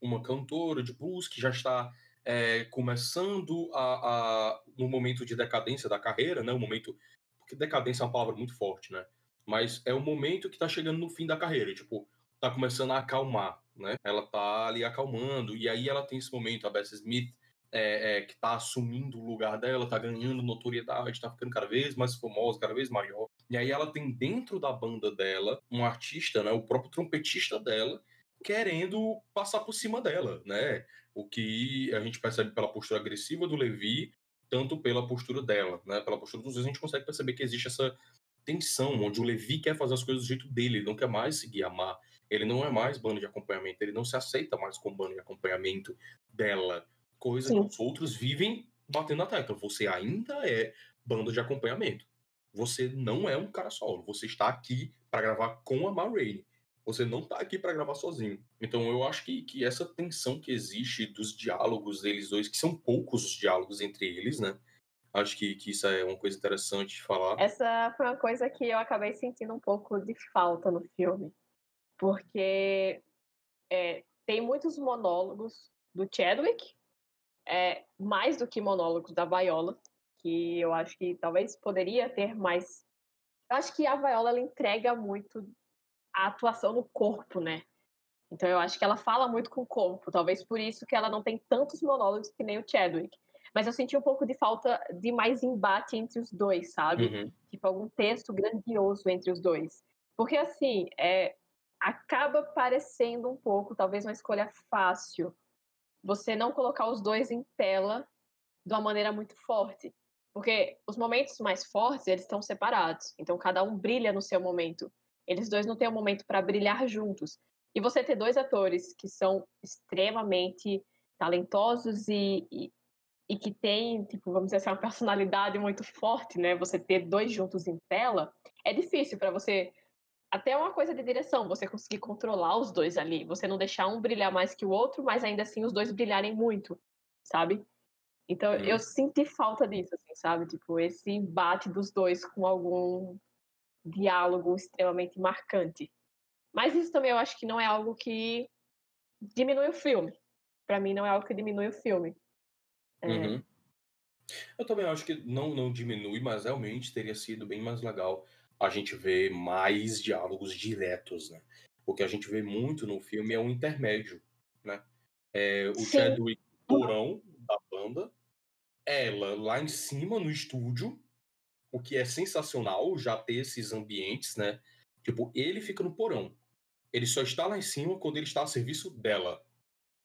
uma cantora de blues que já está é, começando a, a- no momento de decadência da carreira, né? O momento porque decadência é uma palavra muito forte, né? Mas é o momento que tá chegando no fim da carreira, tipo, tá começando a acalmar, né? Ela tá ali acalmando e aí ela tem esse momento, a Bessie Smith é, é, que tá assumindo o lugar dela, tá ganhando notoriedade, tá ficando cada vez mais famosa, cada vez maior. E aí ela tem dentro da banda dela um artista, né? O próprio trompetista dela querendo passar por cima dela, né? O que a gente percebe pela postura agressiva do Levi, tanto pela postura dela, né? Pela postura dos dois, a gente consegue perceber que existe essa tensão, onde o Levi quer fazer as coisas do jeito dele, ele não quer mais seguir a Mar, ele não é mais banda de acompanhamento, ele não se aceita mais como banda de acompanhamento dela, coisa Sim. que os outros vivem batendo na tecla. Você ainda é banda de acompanhamento. Você não é um cara solo, você está aqui para gravar com a Ma Rainey. Você não tá aqui para gravar sozinho. Então eu acho que, que essa tensão que existe dos diálogos deles dois, que são poucos os diálogos entre eles, né? Acho que, que isso é uma coisa interessante de falar. Essa foi uma coisa que eu acabei sentindo um pouco de falta no filme. Porque é, tem muitos monólogos do Chadwick, é, mais do que monólogos da Viola, que eu acho que talvez poderia ter mais. Eu acho que a Viola ela entrega muito a atuação no corpo, né? Então eu acho que ela fala muito com o corpo, talvez por isso que ela não tem tantos monólogos que nem o Chadwick. Mas eu senti um pouco de falta de mais embate entre os dois, sabe? Uhum. Tipo, algum texto grandioso entre os dois. Porque, assim, é, acaba parecendo um pouco, talvez, uma escolha fácil, você não colocar os dois em tela de uma maneira muito forte. Porque os momentos mais fortes, eles estão separados. Então, cada um brilha no seu momento. Eles dois não têm um momento para brilhar juntos. E você ter dois atores que são extremamente talentosos e, e, e que têm, tipo, vamos dizer assim, uma personalidade muito forte, né? Você ter dois juntos em tela, é difícil para você até uma coisa de direção, você conseguir controlar os dois ali, você não deixar um brilhar mais que o outro, mas ainda assim os dois brilharem muito, sabe? Então eu senti falta disso, assim, sabe? Tipo, esse embate dos dois com algum diálogo extremamente marcante. Mas isso também eu acho que não é algo que diminui o filme. Para mim não é algo que diminui o filme. É... Uhum. Eu também acho que não, não diminui, mas realmente teria sido bem mais legal a gente ver mais diálogos diretos, né? O que a gente vê muito no filme é um intermédio, né? É, o Sim. Chadwick porão da banda, ela lá em cima no estúdio, o que é sensacional já ter esses ambientes, né? Tipo, ele fica no porão. Ele só está lá em cima quando ele está a serviço dela.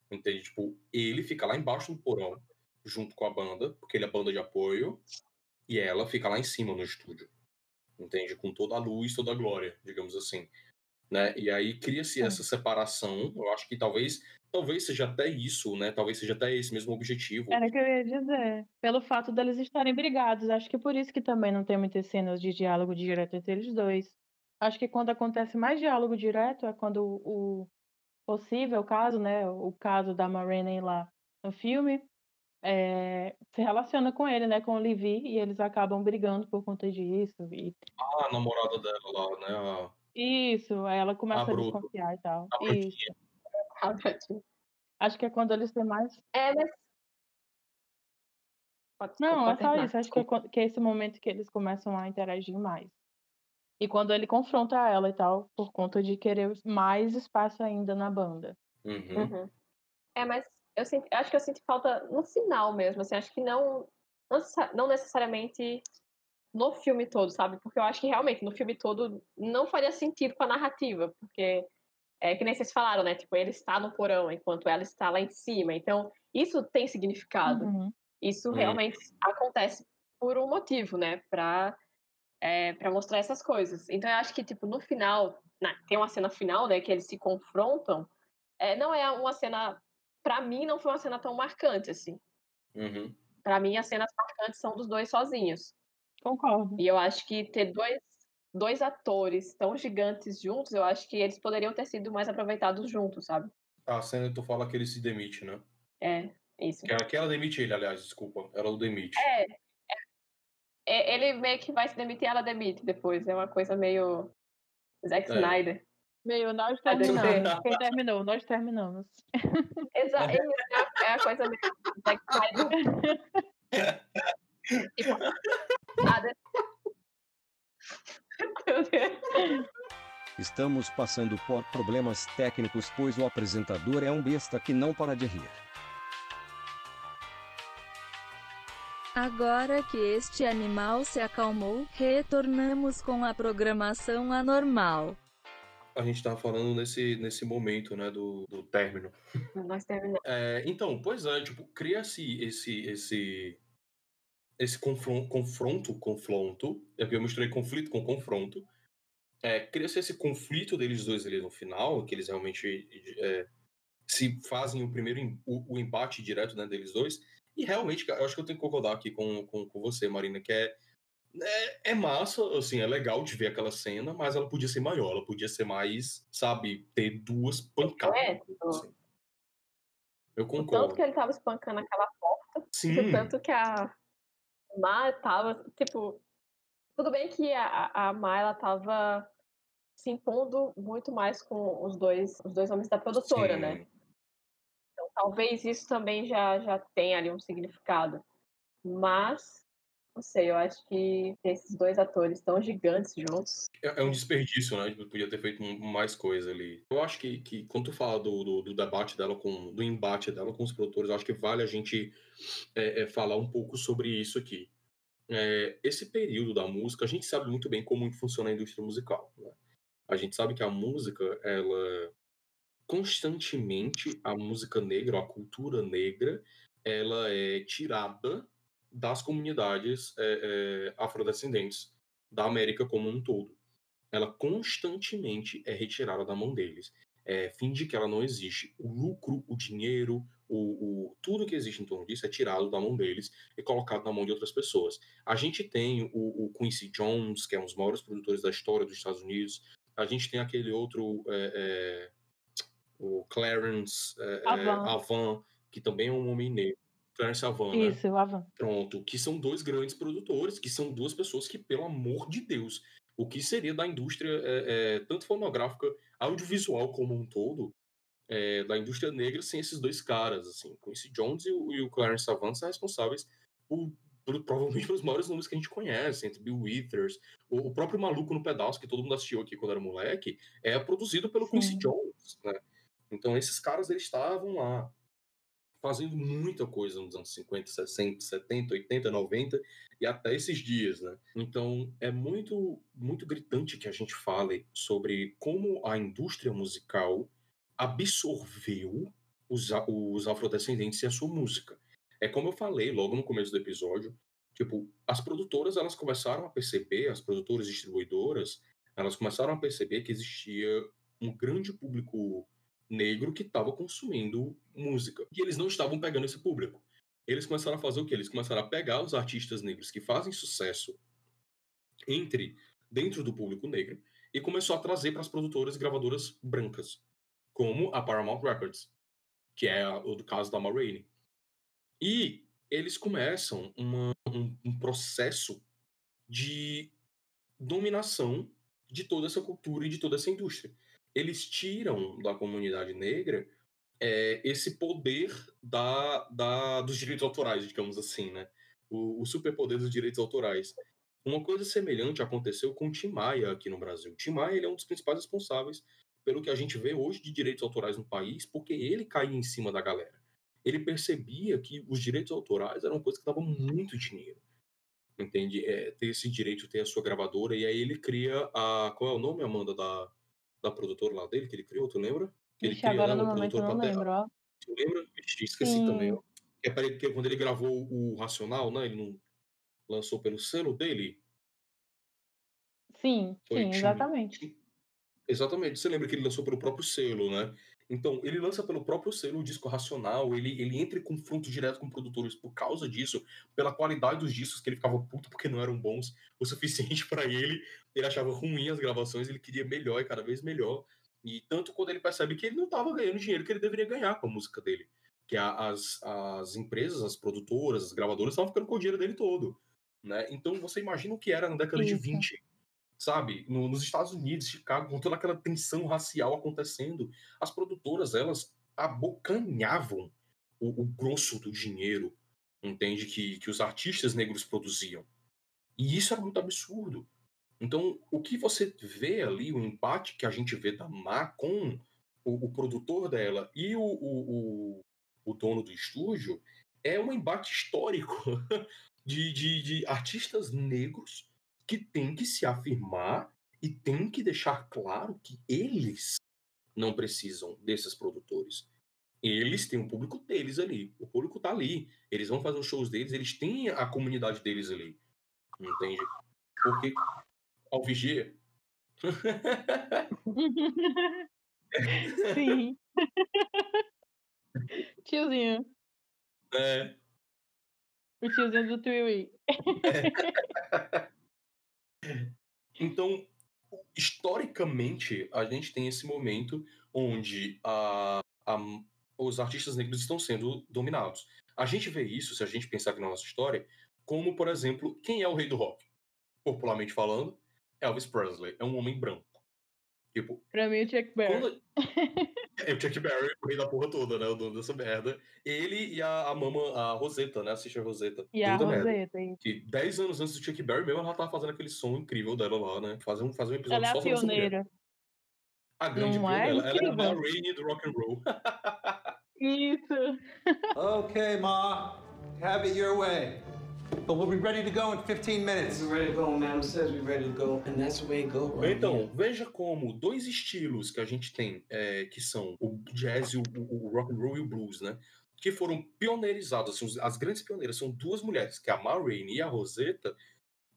Entende? Tipo, ele fica lá embaixo no porão, junto com a banda, porque ele é banda de apoio, e ela fica lá em cima no estúdio. Entende? Com toda a luz, toda a glória, digamos assim. Né? E aí cria-se essa separação. Eu acho que talvez talvez seja até isso, né? Talvez seja até esse mesmo objetivo. Era o que eu ia dizer. Pelo fato deles estarem brigados. Acho que por isso que também não tem muitas cenas de diálogo direto entre eles dois. Acho que quando acontece mais diálogo direto é quando o possível caso, né? O caso da Marina lá no filme. É, se relaciona com ele, né? Com o Levi, e eles acabam brigando por conta disso. E... Ah, a namorada dela lá, né? A... Isso, aí ela começa a, bruta. desconfiar e tal. A Isso. [LAUGHS] Acho que é quando eles têm mais. É, mas. Pode, Não, pode é só isso. Acho que é, que é esse momento que eles começam a interagir mais. E quando ele confronta ela e tal, por conta de querer mais espaço ainda na banda. Uhum. Uhum. É, mas eu, senti, eu acho que eu senti falta no final mesmo, assim, acho que não, não necessa- não necessariamente no filme todo, sabe? Porque eu acho que realmente no filme todo não faria sentido com a narrativa, porque é que nem vocês falaram, né? Tipo, ele está no porão enquanto ela está lá em cima. Então, isso tem significado. Uhum. Isso realmente acontece por um motivo, né? Pra, é, pra mostrar essas coisas. Então, eu acho que, tipo, no final, na- tem uma cena final, né? Que eles se confrontam. É, não é uma cena. Pra mim, não foi uma cena tão marcante, assim. Uhum. Pra mim, as cenas marcantes são dos dois sozinhos. Concordo. E eu acho que ter dois, dois atores tão gigantes juntos, eu acho que eles poderiam ter sido mais aproveitados juntos, sabe? A cena que tu fala que ele se demite, né? É, isso. Que, que ela demite ele, aliás, desculpa. Ela o demite. É, é- é- ele meio que vai se demitir, ela demite depois. É uma coisa meio Zack É. Snyder. Meio, nós terminamos. Quem terminou? Nós terminamos. Exato, é, a- é a coisa meio tipo, a de- Meu Deus. Estamos passando por problemas técnicos, pois o apresentador é um besta que não para de rir. Agora que este animal se acalmou, retornamos com a programação anormal. A gente tava falando nesse, nesse momento, né, do, do término. Nós terminamos. É, então, pois é, tipo, cria-se esse, esse, esse confron- confronto, confronto, é porque eu misturei conflito com confronto, é, cria-se esse conflito deles dois ali no final, que eles realmente é, se fazem o primeiro, o, o embate direto, né, deles dois, e realmente, eu acho que eu tenho que concordar aqui com, com, com você, Marina, que é, É, é massa, assim, é legal de ver aquela cena, mas ela podia ser maior, ela podia ser mais, sabe, ter duas pancadas. É, assim. Eu o tanto concordo. que ele tava espancando aquela porta, Sim. o tanto que a Ma tava, tipo, tudo bem que a, a Ma, ela tava se impondo muito mais com os dois, os dois homens da produtora, né? Sim. Então, talvez isso também já, já tenha ali um significado. Mas, não sei, eu acho que esses dois atores tão gigantes juntos. É, é um desperdício, né? Tipo, Podia ter feito mais coisa ali. Eu acho que, que quando tu fala do, do, do debate dela com. do embate dela com os produtores, eu acho que vale a gente é, é, falar um pouco sobre isso aqui. É, esse período da música, a gente sabe muito bem como funciona a indústria musical. Né? A gente sabe que a música, ela constantemente a música negra, a cultura negra, ela é tirada das comunidades é, é, afrodescendentes da América como um todo. Ela constantemente é retirada da mão deles. É, finge que ela não existe. O lucro, o dinheiro, o, o- tudo que existe em torno disso é tirado da mão deles e colocado na mão de outras pessoas. A gente tem o, o Quincy Jones, que é um dos maiores produtores da história dos Estados Unidos. A gente tem aquele outro, é, é, o Clarence é, é, Avant. Avant, que também é um homem negro. Clarence Avant, né? Isso, o Avan. Pronto, que são dois grandes produtores, que são duas pessoas que, pelo amor de Deus, o que seria da indústria, é, é, tanto fonográfica, audiovisual como um todo, é, da indústria negra, sem esses dois caras, assim, o Quincy Jones e o, e o Clarence Savant são responsáveis por, por provavelmente [LAUGHS] pelos maiores nomes que a gente conhece, entre Bill Withers, o, o próprio Maluco no Pedaço, que todo mundo assistiu aqui quando era moleque, é produzido pelo Quincy Jones, né? Então esses caras, eles estavam lá, fazendo muita coisa nos anos 50, 60, 70, 80, 90 e até esses dias, né? Então é muito muito gritante que a gente fale sobre como a indústria musical absorveu os, os afrodescendentes e a sua música. É como eu falei logo no começo do episódio, tipo, as produtoras elas começaram a perceber, as produtoras distribuidoras, elas começaram a perceber que existia um grande público negro que estava consumindo música. E eles não estavam pegando esse público. Eles começaram a fazer o quê? Eles começaram a pegar os artistas negros que fazem sucesso entre dentro do público negro e começou a trazer para as produtoras e gravadoras brancas, como a Paramount Records, que é o caso da Ma Rainey. E eles começam uma- um, um processo de dominação de toda essa cultura e de toda essa indústria. Eles tiram da comunidade negra é, esse poder da, da, dos direitos autorais, digamos assim, né? O, o superpoder dos direitos autorais. Uma coisa semelhante aconteceu com Tim Maia aqui no Brasil. Tim Maia ele é um dos principais responsáveis pelo que a gente vê hoje de direitos autorais no país, porque ele caía em cima da galera. Ele percebia que os direitos autorais eram coisa que dava muito dinheiro. Entende? É, ter esse direito, ter a sua gravadora, e aí ele cria a. Qual é o nome, Amanda, da, da produtora lá dele que ele criou? Tu lembra? Que ele Ixi, cria, agora né, no momento não lembro, ó. Tu lembra? Ixi, esqueci Sim. também, ó. É para ele, que quando ele gravou o Racional, né? Ele não lançou pelo selo dele? Sim, Foi sim, exatamente. Exatamente. Você lembra que ele lançou pelo próprio selo, né? Então, ele lança pelo próprio selo o disco Racional, ele, ele entra em confronto direto com produtores por causa disso, pela qualidade dos discos, que ele ficava puto porque não eram bons o suficiente para ele, ele achava ruim as gravações, ele queria melhor e cada vez melhor. E tanto quando ele percebe que ele não estava ganhando dinheiro que ele deveria ganhar com a música dele. Que as, as empresas, as produtoras, as gravadoras estavam ficando com o dinheiro dele todo. Né? Então você imagina o que era na década de Isso. 20, sabe? No- nos Estados Unidos, Chicago, com toda aquela tensão racial acontecendo, as produtoras, elas abocanhavam o, o grosso do dinheiro, entende? Que, que os artistas negros produziam. E isso era muito absurdo. Então, o que você vê ali, o empate que a gente vê da Má com o, o produtor dela e o, o, o, dono do estúdio, é um embate histórico [LAUGHS] de, de, de artistas negros que têm que se afirmar e têm que deixar claro que eles não precisam desses produtores. Eles têm um público deles ali. O público tá ali. Eles vão fazer os shows deles, eles têm a comunidade deles ali. Entende? Porque ao vigia. [LAUGHS] Sim. [LAUGHS] Tiozinho. É, O tiozinho do Twiwi. [LAUGHS] Então, historicamente, a gente tem esse momento onde a, a, os artistas negros estão sendo dominados. A gente vê isso, se a gente pensar aqui na nossa história, como, por exemplo, quem é o rei do rock? Popularmente falando, Elvis Presley. É um homem branco. Tipo, pra mim, o Chuck Berry. Quando... [LAUGHS] é o Chuck Berry, o rei da porra toda, né? O dono dessa merda. Ele e a, a mama, a Rosetta, né? A Rosetta. E a Rosetta, merda. Que 10 anos antes do Chuck Berry mesmo, ela tava fazendo aquele som incrível dela lá, né? Fazer um, fazer um episódio ela é só a pioneira. A grande Não pioneira. é? Ela é a Rainey do rock and roll. [LAUGHS] Isso. [LAUGHS] Okay, Ma. Have it your way. But we'll be ready to go in 15 minutes. We're ready to go, Madam says we're ready to go, and that's the way it go around Então, here. veja como dois estilos que a gente tem, é, que são o jazz e o, o- rock and roll e o blues, né? Que foram pioneirizados, assim, as grandes pioneiras são duas mulheres, que é a Ma Rainey e a Rosetta,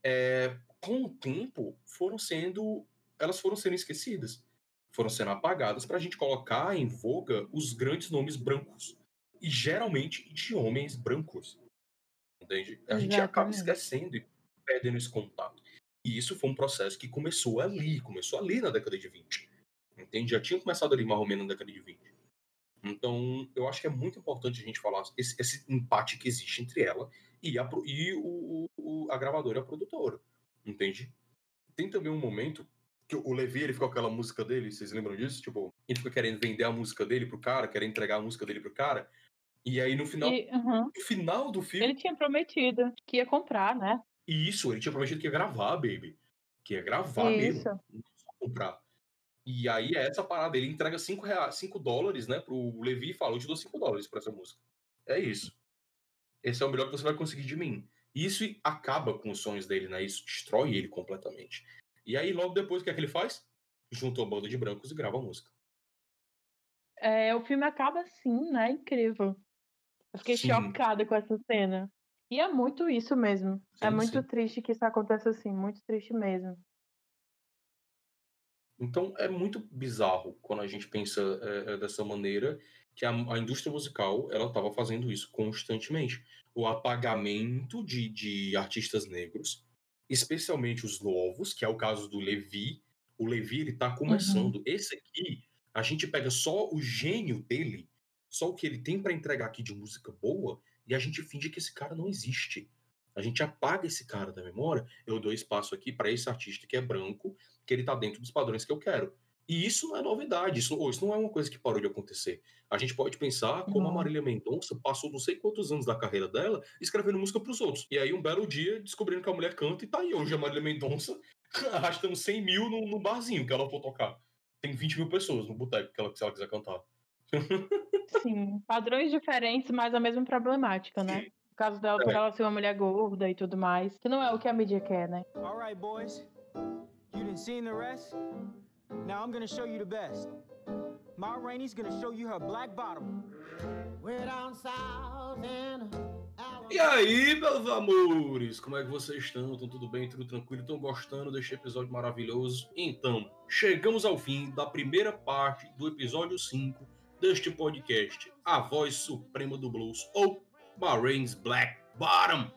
é, com o tempo foram sendo, elas foram sendo esquecidas, foram sendo apagadas para a gente colocar em voga os grandes nomes brancos e geralmente de homens brancos, entende? A gente acaba Exatamente. esquecendo e perdendo esse contato. E isso foi um processo que começou ali, começou ali na década de 20. Entende? Já tinha começado ali mais ou menos na década de 20. Então, eu acho que é muito importante a gente falar esse, esse empate que existe entre ela e, a, e o, o- a gravadora e a produtora. Entende? Tem também um momento que o Levi, ele ficou com aquela música dele, vocês lembram disso? Tipo, ele fica querendo vender a música dele pro cara, querendo entregar a música dele pro cara. E aí, no final, E, uhum. no final do filme, Ele tinha prometido que ia comprar, né? e isso, ele tinha prometido que ia gravar, baby. Que ia gravar mesmo, Isso. não só comprar. E aí é essa parada, ele entrega 5 reais, 5 dólares, né, pro Levi e fala, eu te dou 5 dólares pra essa música. É isso. Esse é o melhor que você vai conseguir de mim. Isso acaba com os sonhos dele, né? Isso destrói ele completamente. E aí, logo depois, o que é que ele faz? Junta uma banda de brancos e grava a música. É, o filme acaba assim, né? Incrível. Eu fiquei Sim. chocada com essa cena. E é muito isso mesmo. é Sim, muito sim. triste que isso aconteça assim, muito triste mesmo. Então é muito bizarro quando a gente pensa é, é, dessa maneira que a, a indústria musical ela estava fazendo isso constantemente. O apagamento de, de artistas negros, especialmente os novos, que é o caso do Levi. O Levi ele tá começando. Esse aqui, a gente pega só o gênio dele, só o que ele tem para entregar aqui de música boa, e a gente finge que esse cara não existe. A gente apaga esse cara da memória. Eu dou espaço aqui para esse artista que é branco, que ele tá dentro dos padrões que eu quero. E isso não é novidade, isso, ou isso não é uma coisa que parou de acontecer. A gente pode pensar como a. Marília Mendonça passou não sei quantos anos da carreira dela escrevendo música pros outros. E aí, um belo dia, descobrindo que a mulher canta e tá aí hoje a Marília Mendonça [LAUGHS] arrastando 100 mil no, no barzinho que ela for tocar. Tem 20 mil pessoas no boteco que ela, se ela quiser cantar. [LAUGHS] Sim, padrões diferentes, mas a mesma problemática, né? No caso dela, por É. ela ser uma mulher gorda e tudo mais, que não é o que a mídia quer, né? All right, boys. You seen the rest? Now I'm gonna show you the best. Ma Rainey's gonna show you her black bottom. We're down south and E aí, meus amores, como é que vocês estão? Estão tudo bem? Tudo tranquilo? Estão gostando deste episódio maravilhoso? Então, chegamos ao fim da primeira parte do episódio 5 deste podcast, A Voz Suprema do Blues, ou Bahrain's Black Bottom.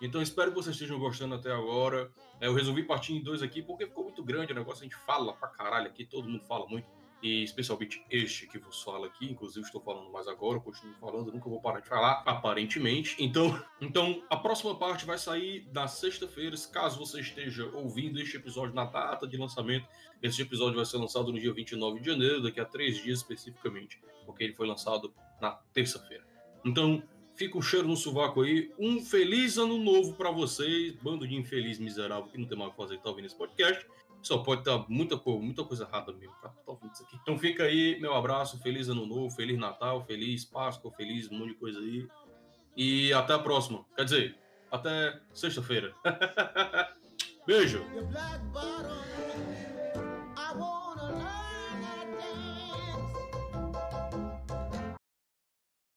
Então, espero que vocês estejam gostando até agora. É, eu resolvi partir em dois aqui porque ficou muito grande o negócio, a gente fala pra caralho aqui, todo mundo fala muito. E especialmente este que vos fala aqui, inclusive estou falando mais agora, continuo falando, nunca vou parar de falar, aparentemente. Então, [LAUGHS] então a próxima parte vai sair na sexta-feira, caso você esteja ouvindo este episódio na data de lançamento. Este episódio vai ser lançado no dia 29 de janeiro, daqui a três dias especificamente, porque ele foi lançado na terça-feira. Então, fica o cheiro no sovaco aí. Um feliz ano novo pra vocês, bando de infeliz miserável que não tem mais o que fazer e tá ouvindo esse podcast. Só pode estar muita, muita coisa errada mesmo. Tá. Então fica aí, meu abraço, feliz ano novo, feliz Natal, feliz Páscoa, feliz um monte de coisa aí. E até a próxima. Quer dizer, até sexta-feira. [LAUGHS] Beijo!